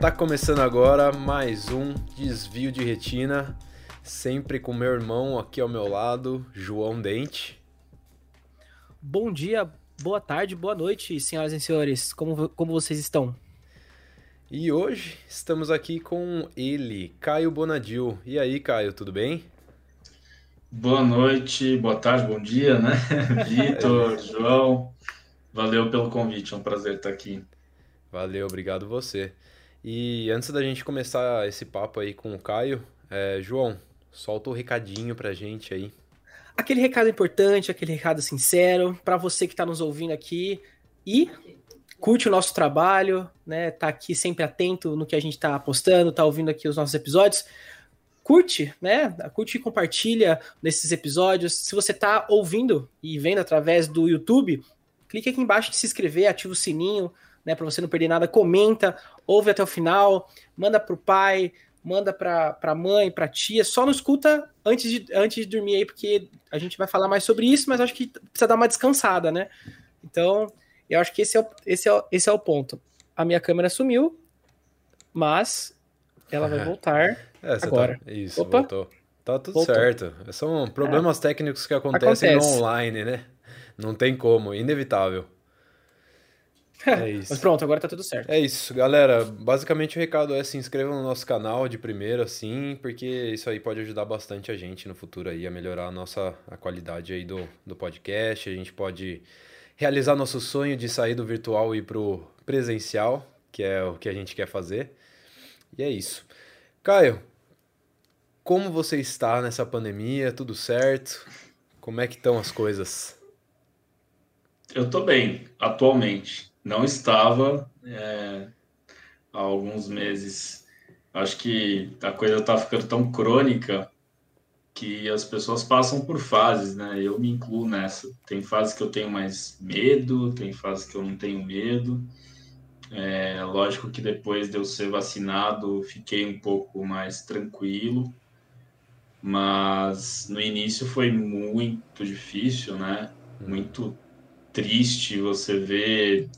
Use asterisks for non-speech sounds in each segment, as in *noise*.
Tá começando agora mais um desvio de retina, sempre com meu irmão aqui ao meu lado, João Dente. Bom dia, boa tarde, boa noite, senhoras e senhores. Como, como vocês estão? E hoje estamos aqui com ele, Caio Bonadil. E aí, Caio, tudo bem? Boa noite, boa tarde, bom dia, né? *laughs* Vitor, João, valeu pelo convite, é um prazer estar aqui. Valeu, obrigado você. E antes da gente começar esse papo aí com o Caio, é, João, solta o um recadinho pra gente aí. Aquele recado importante, aquele recado sincero, para você que está nos ouvindo aqui e curte o nosso trabalho, né? Tá aqui sempre atento no que a gente está postando, tá ouvindo aqui os nossos episódios curte, né? Curte e compartilha nesses episódios. Se você está ouvindo e vendo através do YouTube, clique aqui embaixo de se inscrever, ativa o sininho, né, para você não perder nada. Comenta, ouve até o final, manda pro pai, manda pra, pra mãe, pra tia. Só não escuta antes de, antes de dormir aí, porque a gente vai falar mais sobre isso, mas acho que precisa dar uma descansada, né? Então, eu acho que esse é o, esse é o, esse é o ponto. A minha câmera sumiu, mas ela vai voltar é, agora. Tá... Isso, Opa. voltou. Tá tudo voltou. certo. São problemas é. técnicos que acontecem Acontece. online, né? Não tem como, inevitável. É *laughs* isso. Mas pronto, agora tá tudo certo. É isso, galera. Basicamente o recado é se inscrevam no nosso canal de primeira, assim, porque isso aí pode ajudar bastante a gente no futuro aí a melhorar a nossa a qualidade aí do, do podcast. A gente pode realizar nosso sonho de sair do virtual e pro presencial, que é o que a gente quer fazer. E é isso. Caio, como você está nessa pandemia? Tudo certo? Como é que estão as coisas? Eu estou bem, atualmente. Não estava é, há alguns meses. Acho que a coisa está ficando tão crônica que as pessoas passam por fases, né? Eu me incluo nessa. Tem fases que eu tenho mais medo, tem fases que eu não tenho medo. É, lógico que depois de eu ser vacinado, fiquei um pouco mais tranquilo, mas no início foi muito difícil, né? Muito triste você ver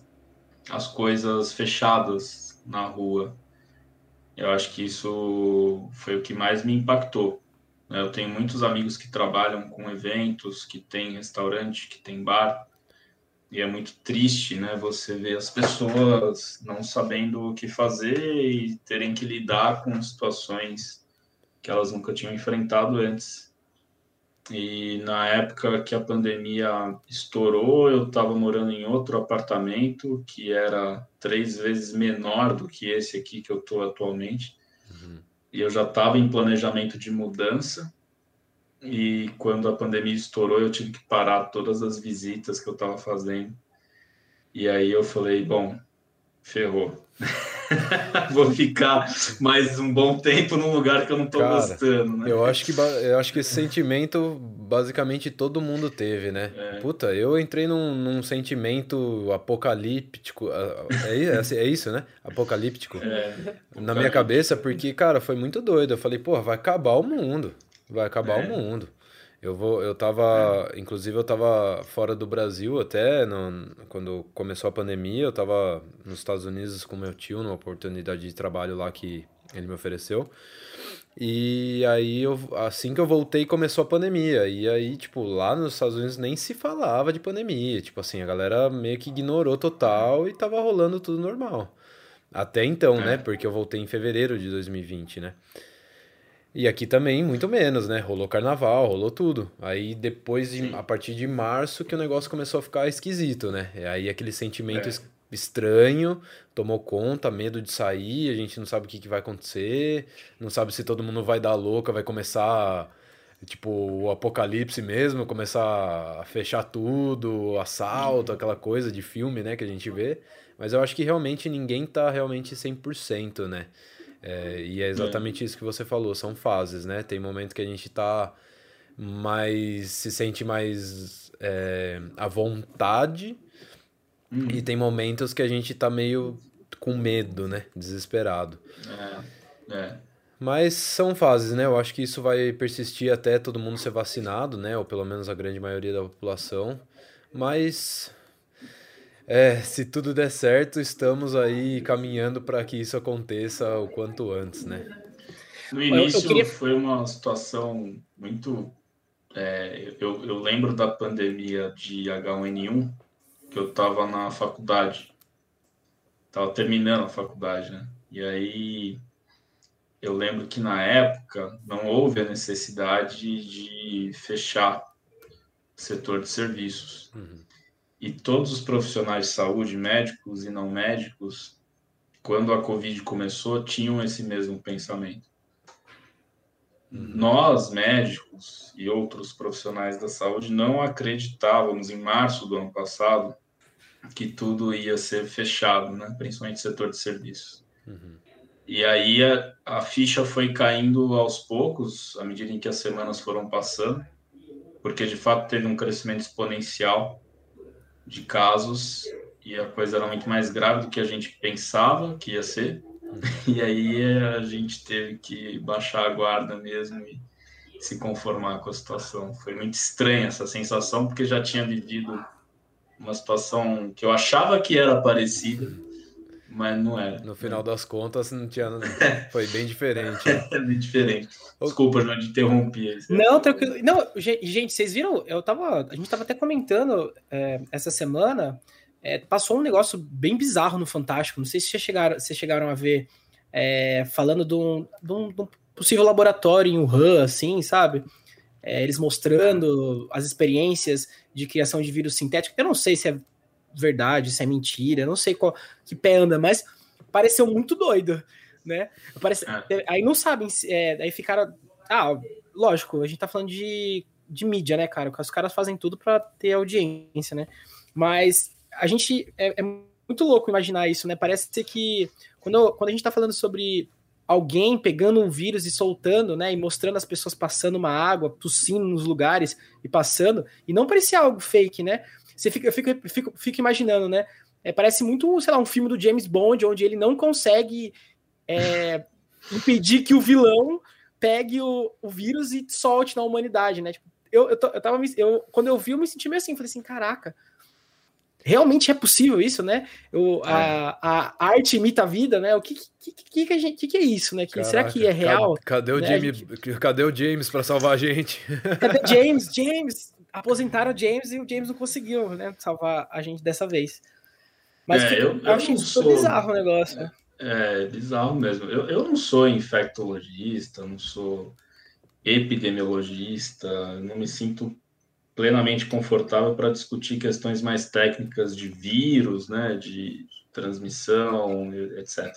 as coisas fechadas na rua. Eu acho que isso foi o que mais me impactou. Né? Eu tenho muitos amigos que trabalham com eventos, que tem restaurante, que tem bar, e é muito triste, né? Você ver as pessoas não sabendo o que fazer e terem que lidar com situações que elas nunca tinham enfrentado antes. E na época que a pandemia estourou, eu estava morando em outro apartamento que era três vezes menor do que esse aqui que eu estou atualmente. Uhum. E eu já estava em planejamento de mudança e quando a pandemia estourou, eu tive que parar todas as visitas que eu estava fazendo. E aí eu falei, bom, ferrou. *laughs* *laughs* Vou ficar mais um bom tempo num lugar que eu não estou gostando, né? Eu acho que eu acho que esse sentimento basicamente todo mundo teve, né? É. Puta, eu entrei num, num sentimento apocalíptico. É, é, é isso, né? Apocalíptico. É. Na minha cabeça, porque, cara, foi muito doido. Eu falei, pô, vai acabar o mundo. Vai acabar é. o mundo. Eu vou, eu tava, é. inclusive eu tava fora do Brasil até no, quando começou a pandemia, eu tava nos Estados Unidos com meu tio numa oportunidade de trabalho lá que ele me ofereceu. E aí eu, assim que eu voltei começou a pandemia. E aí, tipo, lá nos Estados Unidos nem se falava de pandemia, tipo assim, a galera meio que ignorou total e tava rolando tudo normal. Até então, é. né? Porque eu voltei em fevereiro de 2020, né? E aqui também, muito menos, né? Rolou carnaval, rolou tudo. Aí depois, de, a partir de março, que o negócio começou a ficar esquisito, né? E aí aquele sentimento é. estranho tomou conta, medo de sair, a gente não sabe o que, que vai acontecer, não sabe se todo mundo vai dar louca, vai começar, tipo, o apocalipse mesmo, começar a fechar tudo, assalto, aquela coisa de filme, né, que a gente vê. Mas eu acho que realmente ninguém tá realmente 100%, né? É, e é exatamente é. isso que você falou, são fases, né? Tem momento que a gente tá mais. se sente mais é, à vontade, hum. e tem momentos que a gente tá meio com medo, né? Desesperado. É, é. Mas são fases, né? Eu acho que isso vai persistir até todo mundo ser vacinado, né? Ou pelo menos a grande maioria da população. Mas É, se tudo der certo, estamos aí caminhando para que isso aconteça o quanto antes, né? No início eu, eu queria... foi uma situação muito. É, eu, eu lembro da pandemia de H1N1, que eu estava na faculdade. Estava terminando a faculdade, né? E aí eu lembro que na época não houve a necessidade de fechar o setor de serviços. Uhum. E todos os profissionais de saúde, médicos e não médicos, quando a Covid começou, tinham esse mesmo pensamento. Uhum. Nós, médicos e outros profissionais da saúde, não acreditávamos em março do ano passado que tudo ia ser fechado, né? principalmente o setor de serviços. Uhum. E aí a, a, ficha foi caindo aos poucos, à medida em que as semanas foram passando, porque de fato teve um crescimento exponencial de casos e a coisa era muito mais grave do que a gente pensava que ia ser. E aí a gente teve que baixar a guarda mesmo e se conformar com a situação. Foi muito estranha essa sensação, porque já tinha vivido uma situação que eu achava que era parecida mas não era. No final das contas, não tinha. *laughs* Foi bem diferente. é bem diferente. Desculpa, João, de interromper. Não, tranquilo. Não, gente, vocês viram? Eu tava. A gente tava até comentando é, essa semana. É, passou um negócio bem bizarro no Fantástico. Não sei se vocês chegaram, vocês chegaram a ver. É, falando de um, de, um, de um, possível laboratório em Wuhan, assim, sabe? É, eles mostrando as experiências de criação de vírus sintético. Eu não sei se é verdade, se é mentira, não sei qual que pé anda, mas pareceu muito doido, né? Parece, é. Aí não sabem, é, aí ficaram. Ah, lógico, a gente tá falando de, de mídia, né, cara? Os caras fazem tudo para ter audiência, né? Mas a gente é, é, muito louco imaginar isso, né? Parece ser que quando, quando a gente tá falando sobre alguém pegando um vírus e soltando, né, e mostrando as pessoas passando uma água, tossindo nos lugares e passando, e não parecia algo fake, né? Você fica, eu fico, fico, fico imaginando, né? É, parece muito, sei lá, um filme do James Bond, onde ele não consegue é, *laughs* impedir que o vilão pegue o, o vírus e solte na humanidade, né? Tipo, eu, eu, eu tava, eu, quando eu vi, eu me senti meio assim, falei assim, caraca, realmente é possível isso, né? Eu, a, a arte imita a vida, né? O que, que, que, que, a gente, que, que é isso, né? Que, Caraca, será que é real? Cadê, cadê o, né? James, gente... cadê o James para salvar a gente? Cadê James? James, aposentaram o James e o James não conseguiu, né, salvar a gente dessa vez. Mas é, eu, eu, acho isso sou... bizarro o negócio. É, é, bizarro mesmo. Eu, eu não sou infectologista, não sou epidemiologista, não me sinto plenamente confortável para discutir questões mais técnicas de vírus, né, de transmissão, etc.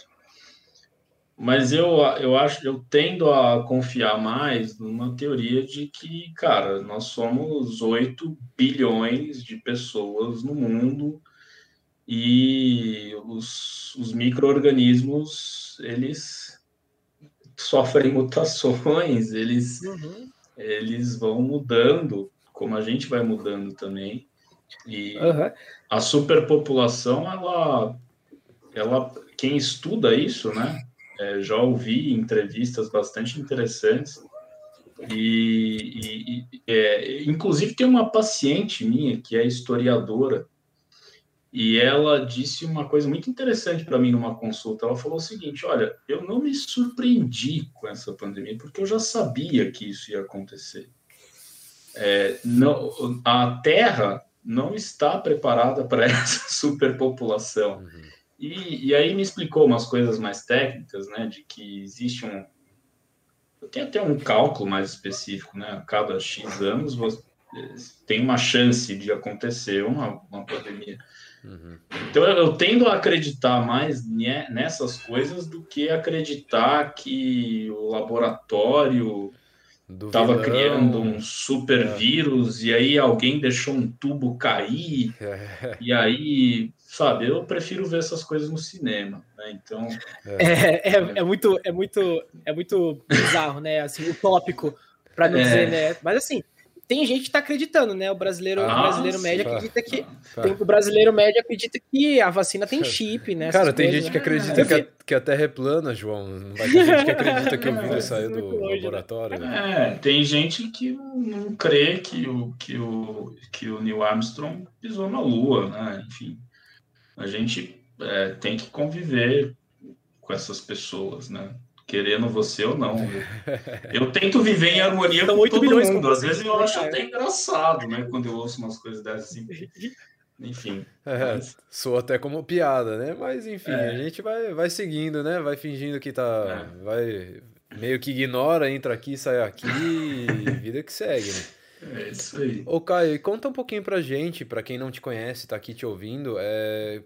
Mas eu, eu acho, eu tendo a confiar mais numa teoria de que, cara, nós somos 8 bilhões de pessoas no mundo e os, os micro-organismos, eles sofrem *laughs* mutações, eles, uhum. eles vão mudando, como a gente vai mudando também. E uhum. a superpopulação, ela, ela, quem estuda isso, né? É, já ouvi entrevistas bastante interessantes e, e é, inclusive tem uma paciente minha que é historiadora e ela disse uma coisa muito interessante para mim numa consulta. Ela falou o seguinte: olha, eu não me surpreendi com essa pandemia porque eu já sabia que isso ia acontecer. É, não, a Terra não está preparada para *laughs* essa superpopulação. Uhum. E, e aí me explicou umas coisas mais técnicas, né, de que existe um tem até um cálculo mais específico, né? A cada X anos você tem uma chance de acontecer uma, uma pandemia. Uhum. Então eu, eu, tendo a acreditar mais nessas coisas do que acreditar que o laboratório estava criando um super é. vírus e aí alguém deixou um tubo cair *laughs* é. e aí sabe, eu prefiro ver essas coisas no cinema, né? Então é, é, é, é muito é muito é muito bizarro, né? Assim, utópico para não é. dizer, né? Mas assim, tem gente que tá acreditando, né? O brasileiro, ah, o brasileiro médio acredita que tá. tem, o brasileiro médio acredita que a vacina tem chip, né? Cara, tem coisas, gente que acredita né? que, a, que a Terra é plana, João. Não vai ter gente que acredita que o *laughs* vírus saiu do longe, laboratório. Né? É, tem gente que não crê que o que o que o Neil Armstrong pisou na Lua, né? Enfim. A gente é, tem que conviver com essas pessoas, né? Querendo você ou não. Eu, *laughs* eu tento viver em harmonia com todo mundo. Às vezes eu acho até engraçado, né? Quando eu ouço umas coisas dessas assim. Enfim. É, mas... Soa até como piada, né? Mas enfim, é. a gente vai, vai seguindo, né? Vai fingindo que tá. É. Vai meio que ignora, entra aqui, sai aqui, *laughs* vida que segue, né? É isso aí. Ô, Caio, conta um pouquinho pra gente, pra quem não te conhece, tá aqui te ouvindo. É...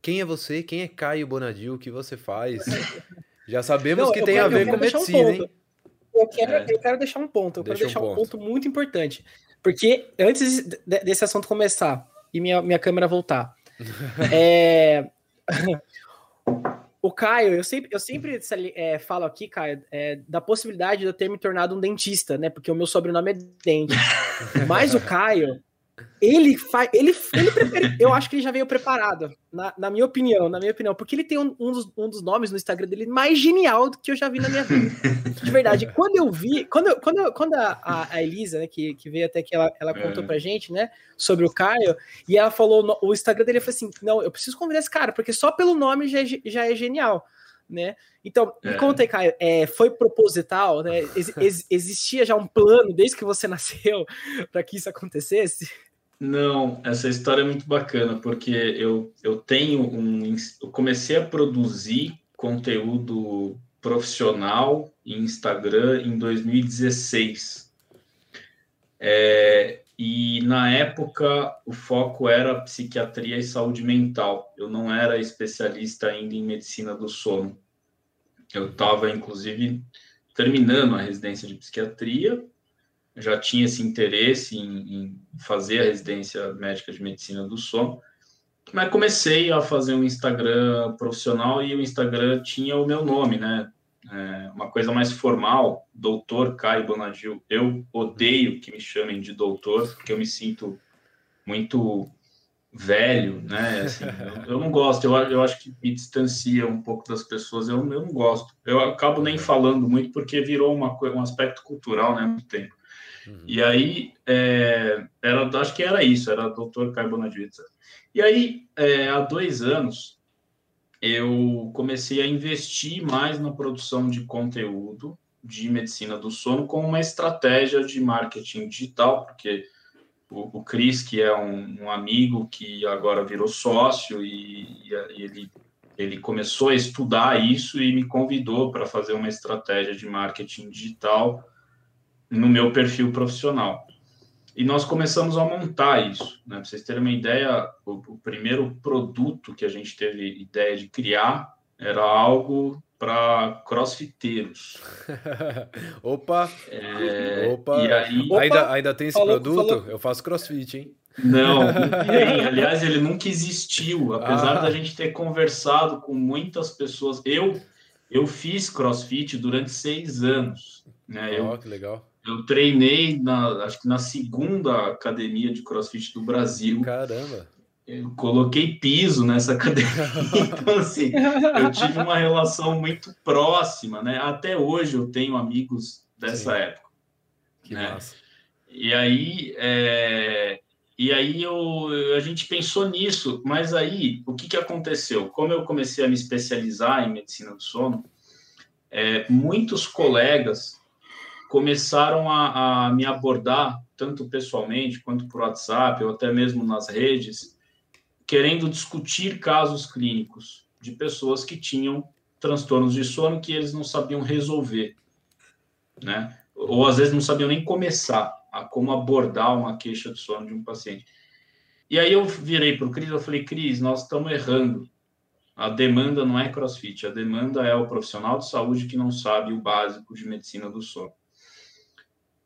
Quem é você? Quem é Caio Bonadil? O que você faz? *laughs* Já sabemos não, que tem quero, a ver com medicina, um hein? Eu quero, é. eu quero deixar um ponto, eu Deixa quero deixar um ponto. um ponto muito importante. Porque antes desse assunto começar, e minha, minha câmera voltar. *laughs* é... o Caio, eu sempre, eu sempre é, falo aqui, Caio, é, da possibilidade de eu ter me tornado um dentista, né? Porque o meu sobrenome é Dente. *laughs* Mas o Caio, ele faz. Ele, ele prefere, eu acho que ele já veio preparado, na, na, minha opinião, na minha opinião, porque ele tem um, um, dos, um dos nomes no Instagram dele mais genial do que eu já vi na minha vida. De verdade. Quando eu vi, quando, quando, quando a, a Elisa, né, que, que veio até que ela, ela contou é. pra gente, né, sobre o Caio, e ela falou, no, o Instagram dele foi assim: não, eu preciso convidar esse cara, porque só pelo nome já, é, já é genial. Né? Então, me é. conta aí, Caio, é, foi proposital, né? Ex, ex, existia já um plano desde que você *laughs* nasceu para que isso acontecesse? Não, essa história é muito bacana, porque eu, eu tenho um. Eu comecei a produzir conteúdo profissional em Instagram em 2016. É, e na época o foco era psiquiatria e saúde mental. Eu não era especialista ainda em medicina do sono. Eu estava, inclusive, terminando a residência de psiquiatria já tinha esse interesse em, em, fazer a residência médica de medicina do sono, mas comecei a fazer um Instagram profissional e o Instagram tinha o meu nome, né? É uma coisa mais formal, doutor Caio Bonagil. Eu odeio que me chamem de doutor, porque eu me sinto muito velho, né? Assim, eu, eu, não gosto, eu, eu acho que me distancia um pouco das pessoas, eu, eu não gosto. Eu acabo nem falando muito porque virou uma, um aspecto cultural, né? Muito tempo. Uhum. E aí, é, era, acho que era isso, era doutor Caio Bonadita. E aí, é, há dois anos, eu comecei a investir mais na produção de conteúdo de medicina do sono com uma estratégia de marketing digital, porque o, o Cris, que é um, um, amigo que agora virou sócio e, e ele, ele começou a estudar isso e me convidou para fazer uma estratégia de marketing digital no meu perfil profissional. E nós começamos a montar isso. Né? Para vocês terem uma ideia, o, o, primeiro produto que a gente teve ideia de criar era algo para crossfiteiros. *laughs* opa! É, opa! E aí, opa! Ainda, ainda tem esse falou, produto? Falou. Eu faço crossfit, hein? Não, *laughs* não tem. Aliás, ele nunca existiu. Apesar ah. da gente ter conversado com muitas pessoas. Eu, eu fiz crossfit durante seis anos. Né? Oh, eu, que legal eu treinei, na, acho que na segunda academia de crossfit do Brasil. Caramba! Eu coloquei piso nessa *laughs* academia. então, assim, eu tive uma relação muito próxima, né? Até hoje eu tenho amigos dessa Sim. época. Que né? massa. E aí, é... e aí eu, a gente pensou nisso, mas aí o que, que aconteceu? Como eu comecei a me especializar em medicina do sono, é, muitos colegas começaram a, a me abordar, tanto pessoalmente quanto por WhatsApp, ou até mesmo nas redes, querendo discutir casos clínicos de pessoas que tinham transtornos de sono que eles não sabiam resolver, né? Ou às vezes não sabiam nem começar a como abordar uma queixa de sono de um paciente. E aí eu virei para o Cris, eu falei, Cris, nós estamos errando. A demanda não é crossfit, a demanda é o profissional de saúde que não sabe o básico de medicina do sono.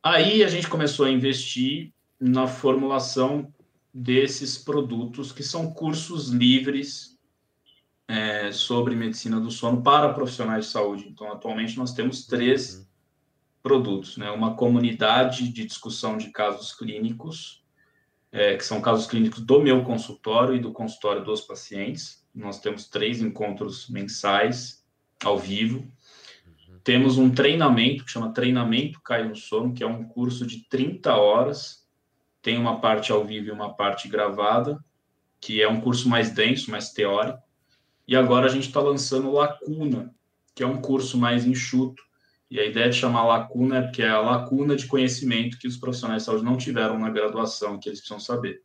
Aí a gente começou a investir na formulação desses produtos, que são cursos livres é, sobre medicina do sono para profissionais de saúde. Então, atualmente, nós temos três uhum. produtos: né? uma comunidade de discussão de casos clínicos, é, que são casos clínicos do meu consultório e do consultório dos pacientes. Nós temos três encontros mensais ao vivo temos um treinamento que chama Treinamento Cai no Sono, que é um curso de 30 horas. Tem uma parte ao vivo e uma parte gravada. que é um curso mais denso, mais teórico. E agora a gente está lançando Lacuna, que é um curso mais enxuto. E a ideia de chamar lacuna é porque é a lacuna de conhecimento que os profissionais de saúde não tiveram na graduação, que eles precisam saber.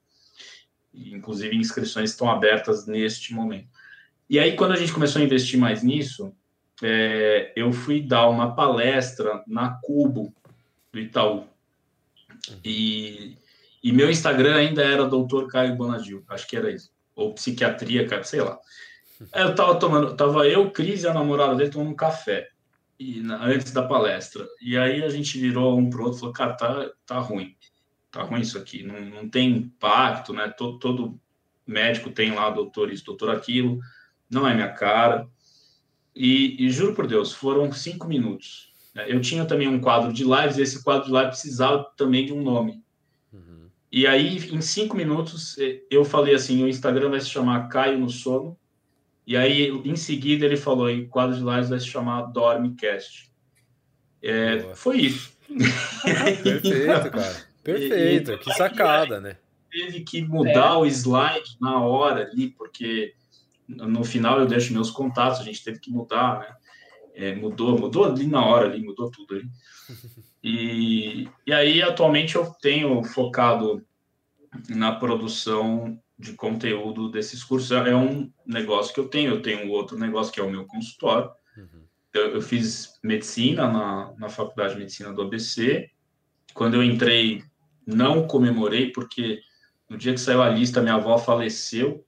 E, inclusive, inscrições estão abertas neste momento. E aí, quando a gente começou a investir mais nisso, é, eu fui dar uma palestra na Cubo, do Itaú. E, e meu Instagram ainda era Doutor Caio Bonadil, acho que era isso. Ou psiquiatria, sei lá. Eu tava tomando, tava eu, Cris e a namorada dele tomando um café e, na, antes da palestra. E aí a gente virou um pro outro e falou, cara, tá, tá ruim. Tá ruim isso aqui, não, não tem impacto, né? Todo, todo médico tem lá doutor isso, doutor aquilo, não é minha cara. E, e juro por Deus, foram cinco minutos. Né? Eu tinha também um quadro de lives, e esse quadro de live precisava também de um nome. Uhum. E aí, em cinco minutos, eu falei assim: o Instagram vai se chamar Caio no Sono, e aí, em seguida, ele falou: em quadro de lives vai se chamar Dormecast. É, foi isso. *laughs* Perfeito, cara. Perfeito. E, que sacada, né? Teve que mudar é. o slide na hora ali, porque no final eu deixo meus contatos, a gente teve que mudar, né? É, mudou, mudou ali na hora, ali, mudou tudo ali. E, e aí, atualmente, eu tenho focado na produção de conteúdo desses cursos. É um negócio que eu tenho, eu tenho um outro negócio que é o meu consultório. Uhum. Eu, eu, fiz medicina na, na faculdade de medicina do ABC. Quando eu entrei, não comemorei, porque no dia que saiu a lista, minha avó faleceu.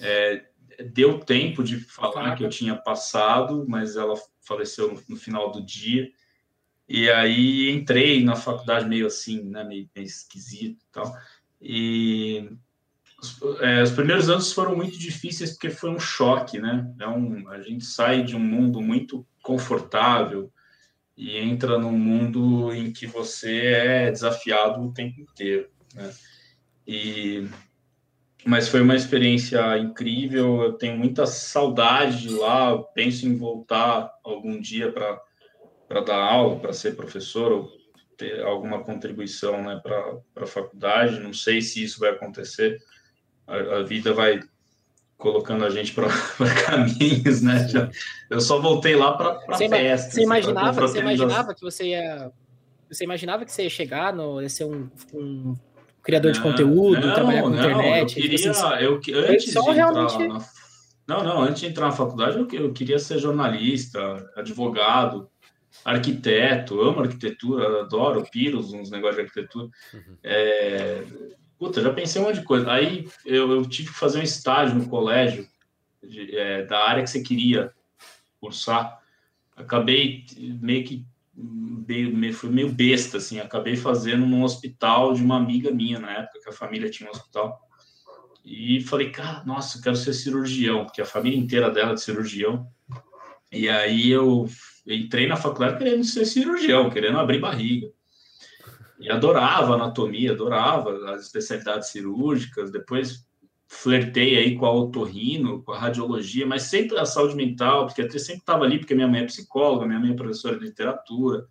É, deu tempo de falar que eu tinha passado, mas ela faleceu no, no, final do dia. E aí entrei na faculdade meio assim, né, meio, meio esquisito e tal. E os, é, os, primeiros anos foram muito difíceis porque foi um choque, né? É um, a gente sai de um mundo muito confortável e entra num mundo em que você é desafiado o tempo inteiro, né? E mas foi uma experiência incrível. Eu tenho muita saudade de lá. Penso em voltar algum dia para dar aula, para ser professor ou ter alguma contribuição, né, para a faculdade. Não sei se isso vai acontecer a, a vida vai colocando a gente para *laughs* caminhos, né? Eu só voltei lá para festa. Você imaginava, você imaginava que você ia, você imaginava que você ia chegar no, ia ser um, um criador não, de conteúdo, não, trabalhar com não, internet? Eu queria, assim, eu, antes de realmente... entrar na, não, não, antes de entrar na faculdade, eu, eu queria ser jornalista, advogado, arquiteto, amo arquitetura, adoro, piros, uns negócios de arquitetura. Uhum. É, Puta, já pensei um monte de coisa. Aí eu, eu tive que fazer um estágio no colégio de, é, da área que você queria cursar. Acabei meio que meio, fui meio besta, assim. Acabei fazendo num hospital de uma amiga minha na época, que a família tinha um hospital. E falei, cara, nossa, eu quero ser cirurgião, porque a família inteira dela é de cirurgião. E aí eu entrei na faculdade querendo ser cirurgião, querendo abrir barriga. E adorava anatomia, adorava as especialidades cirúrgicas, depois flertei aí com a otorrino, com a radiologia, mas sempre a saúde mental, porque até sempre estava ali, porque minha mãe é psicóloga, minha mãe é professora de literatura,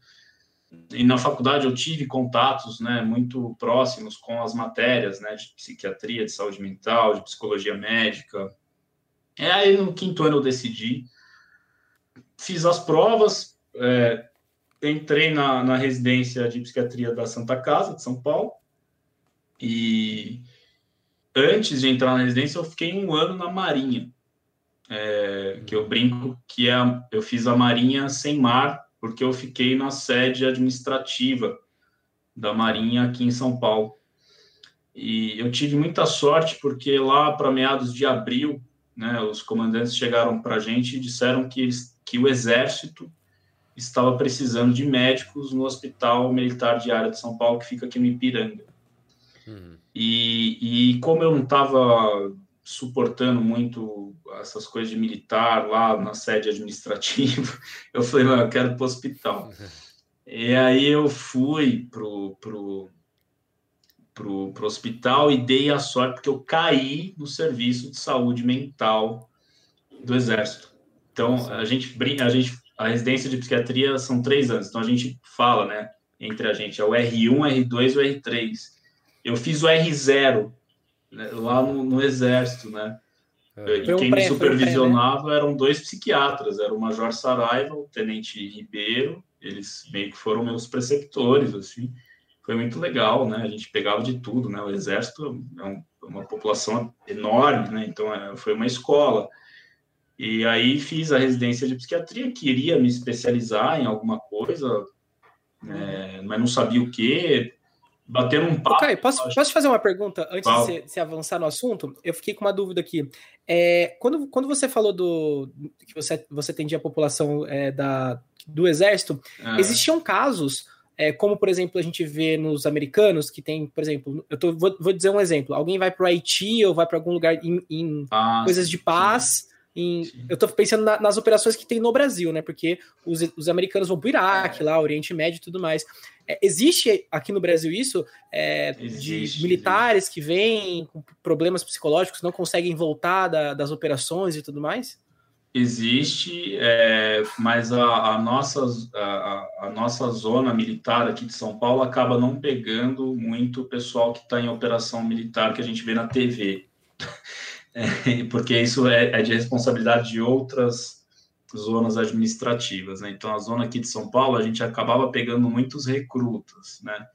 e na faculdade eu tive contatos, né, muito próximos com as matérias, né, de psiquiatria, de saúde mental, de psicologia médica. E aí no quinto ano eu decidi, fiz as provas, é, entrei na, na residência de psiquiatria da Santa Casa, de São Paulo, e antes de entrar na residência, eu fiquei um ano na Marinha, é, que eu brinco que é, eu fiz a Marinha sem mar, porque eu fiquei na sede administrativa da Marinha aqui em São Paulo. E eu tive muita sorte, porque lá para meados de abril, né, os comandantes chegaram para a gente e disseram que, que o Exército estava precisando de médicos no Hospital Militar de Área de São Paulo, que fica aqui no Ipiranga. Uhum. E, e como eu não estava suportando muito essas coisas de militar lá na sede administrativa, *laughs* eu falei, não, eu quero para o hospital. Uhum. E aí eu fui pro, pro, pro, pro hospital e dei a sorte, porque eu caí no serviço de saúde mental do Exército. Então, a gente, a gente a residência de psiquiatria são três anos, então a gente fala, né, entre a gente, é o R1, R2 e o R3. Eu fiz o R0 né, lá no, no exército, né? É. E quem me supervisionava pré, né? eram dois psiquiatras, era o Major Saraiva, o Tenente Ribeiro, eles meio que foram meus preceptores, assim. Foi muito legal, né? A gente pegava de tudo, né? O exército é um, uma população enorme, né? Então é, foi uma escola. E aí fiz a residência de psiquiatria, queria me especializar em alguma coisa, é, mas não sabia o que. Bater um papo. Okay, posso, posso te fazer uma pergunta antes de você, você, avançar no assunto? Eu fiquei com uma dúvida aqui. É, quando, quando você falou do que você, você atendia a população é, da, do exército, é. existiam casos, é, como por exemplo a gente vê nos americanos, que tem, por exemplo, eu tô, vou, vou dizer um exemplo: alguém vai para o Haiti ou vai para algum lugar em, em ah, coisas de paz. Sim em, eu estou pensando na, nas operações que tem no Brasil, né? Porque os, os americanos vão para o Iraque, é. lá, Oriente Médio e tudo mais. É, existe aqui no Brasil isso é, existe, de militares existe. que vêm com problemas psicológicos, não conseguem voltar da, das operações e tudo mais? Existe, é, mas a, a, nossa, a, a, nossa zona militar aqui de São Paulo acaba não pegando muito o pessoal que está em operação militar que a gente vê na TV. É, *laughs* porque isso é, é, de responsabilidade de outras zonas administrativas, né? Então, a zona aqui de São Paulo, a gente acabava pegando muitos recrutas, né?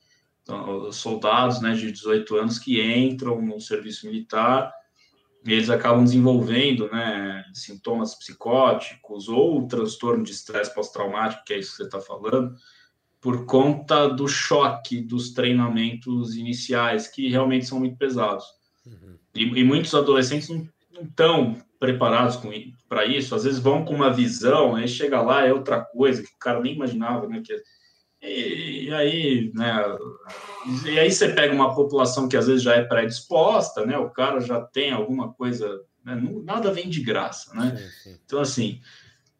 Então, os soldados, né, de 18 anos que entram no serviço militar, eles acabam desenvolvendo, né, sintomas psicóticos ou transtorno de estresse pós-traumático, que é isso que você está falando, por conta do choque dos treinamentos iniciais, que realmente são muito pesados. Uhum. E, e, muitos adolescentes não, estão preparados para isso, às vezes vão com uma visão, aí chega lá, é outra coisa que o cara nem imaginava, né? Que, e, e aí, né? E aí você pega uma população que às vezes já é predisposta, né? O cara já tem alguma coisa, né? nada vem de graça, né? Então, assim,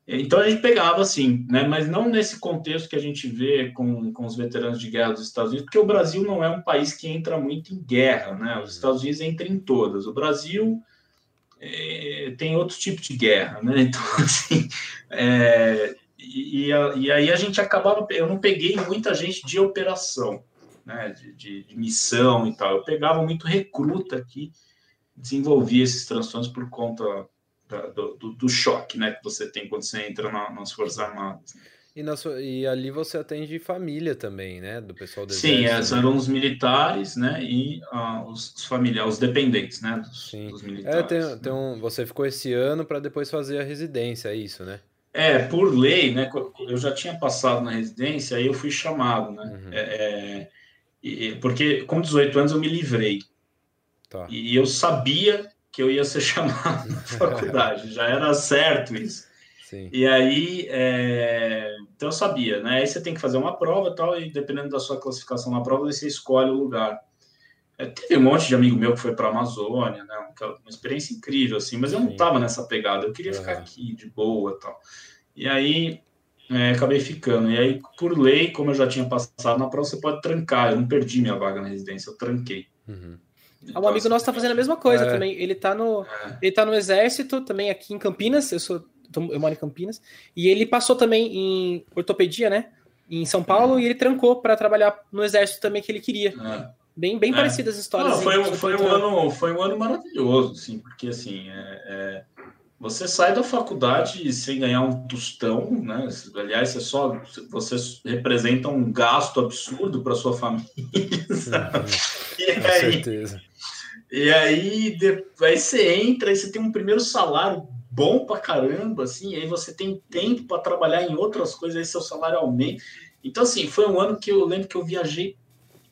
então a gente pegava assim, né? Mas não nesse contexto que a gente vê com, com os veteranos de guerra dos Estados Unidos, porque o Brasil não é um país que entra muito em guerra, né? Os Estados Unidos entram em todas. O Brasil é, tem outro tipo de guerra, né? *laughs* Então, assim, é, e, e, aí a gente acabava. Eu não peguei muita gente de operação, né? De, de, de missão e tal. Eu pegava muito recruta que desenvolvia esses transtornos por conta da, do, do, choque né, que você tem quando você entra na, nas Forças Armadas. E, na sua, e ali você atende família também, né? Do pessoal do Sim, exército, eram os militares, né? E uh, os, os, familiares, os dependentes, né? Dos, Sim. dos militares. É, tem, tem um, você ficou esse ano para depois fazer a residência, é isso, né? É, por lei, né? Eu já tinha passado na residência, aí eu fui chamado, né? Uhum. É, é, porque com 18 anos eu me livrei. Tá. E eu sabia que eu ia ser *laughs* chamado na faculdade, já era certo isso. Sim. E aí, é... então eu sabia, né? Aí você tem que fazer uma prova tal, e dependendo da sua classificação na prova, você escolhe o lugar. É, teve um monte de amigo meu que foi para a Amazônia, né? Uma, experiência incrível, assim, mas eu não estava nessa pegada, eu queria uhum. ficar aqui de boa tal. E aí, é, acabei ficando. E aí, por lei, como eu já tinha passado na prova, você pode trancar. Eu não perdi minha vaga na residência, eu tranquei. Uhum. Um amigo nosso tá fazendo a mesma coisa é. também. Ele tá no, é. ele tá no exército também aqui em Campinas. Eu sou, eu moro em Campinas. E ele passou também em ortopedia, né? Em São Paulo e ele trancou para trabalhar no exército também que ele queria. É. Bem, bem é. parecidas as histórias. Não, foi, um, foi um ano, foi um ano maravilhoso, assim, porque assim, é, é, você sai da faculdade sem ganhar um tostão, né? Aliás, você só você representa um gasto absurdo para sua família. Sabe? E Com aí, certeza. E aí, aí você entra e você tem um primeiro salário bom pra caramba, assim, aí você tem tempo para trabalhar em outras coisas, aí seu salário aumenta. Então, assim, foi um ano que eu lembro que eu viajei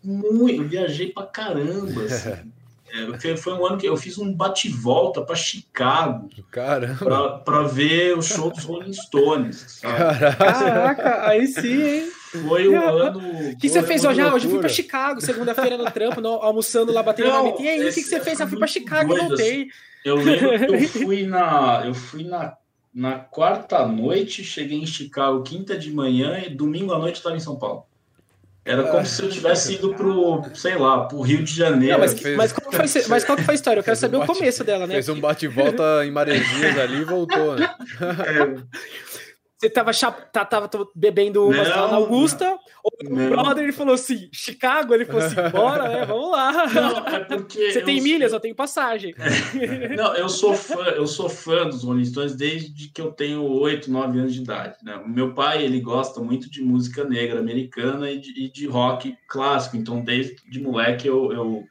muito, eu viajei pra caramba, assim. *laughs* É, foi um ano que eu fiz um bate-volta para Chicago. Para ver o show dos Rolling Stones. Sabe? Caraca, aí sim, hein? Foi um ano. O que você fez hoje? Ah, hoje eu fui para Chicago, segunda-feira no trampo, no, almoçando lá, batendo na E aí, o que, que você fez? Eu fui para Chicago, e voltei. Assim. Eu lembro que eu *laughs* fui na. Eu fui na, na quarta noite, cheguei em Chicago quinta de manhã e domingo à noite estava em São Paulo. Era como se eu tivesse ido pro, sei lá, pro Rio de Janeiro. Não, mas, fez... mas, qual foi, mas qual que foi a história? Eu quero saber um bate, o começo dela, né? Fez um bate-volta em Maresias ali e voltou, né? *laughs* É. você tava, tá, tava bebendo uma na Augusta, o brother ele falou assim, Chicago, ele falou assim, *laughs* bora, né? Vamos lá. Não, é porque você tem milhas, eu tenho passagem. Não, eu sou fã, eu sou fã dos Rolling Stones desde que eu tenho 8, 9 anos de idade. Né? O meu pai, ele gosta muito de música negra americana e de, e de rock clássico, então desde de moleque eu, eu,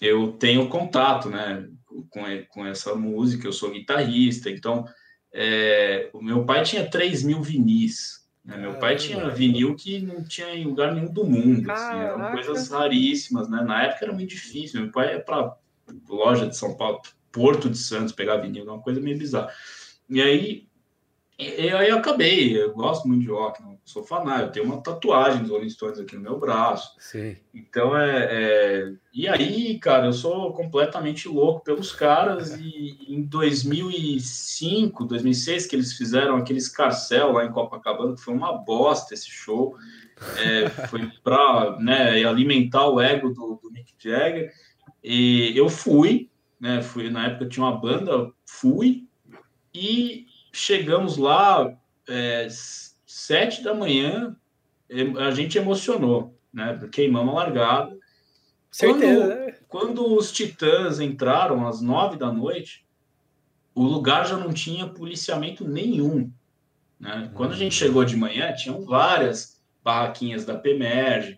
eu tenho contato, né? Com, com essa música, eu sou guitarrista, então é, o meu pai tinha 3 mil vinis. Né? Meu pai tinha vinil que não tinha em lugar nenhum do mundo. Assim, eram coisas raríssimas. Né? Na época era muito difícil. Meu pai ia para loja de São Paulo, Porto de Santos, pegar vinil, uma coisa meio bizarra. E aí e aí eu acabei, eu gosto muito de rock, sou fanático, eu tenho uma tatuagem dos Rolling Stones aqui no meu braço. Sim. Então é, é, E aí, cara, eu sou completamente louco pelos caras. E em 2005, 2006, que eles fizeram aquele escarcel lá em Copacabana, que foi uma bosta esse show. É, foi para né, alimentar o ego do, do Mick Jagger. E eu fui, né? Fui, na época tinha uma banda, fui. E chegamos lá é, sete da manhã, a gente emocionou, né? Queimamos a largada. Certeza. Quando, né? quando os Titãs entraram às nove da noite, o lugar já não tinha policiamento nenhum. Né? Quando a gente chegou de manhã, tinham várias barraquinhas da PEMERG,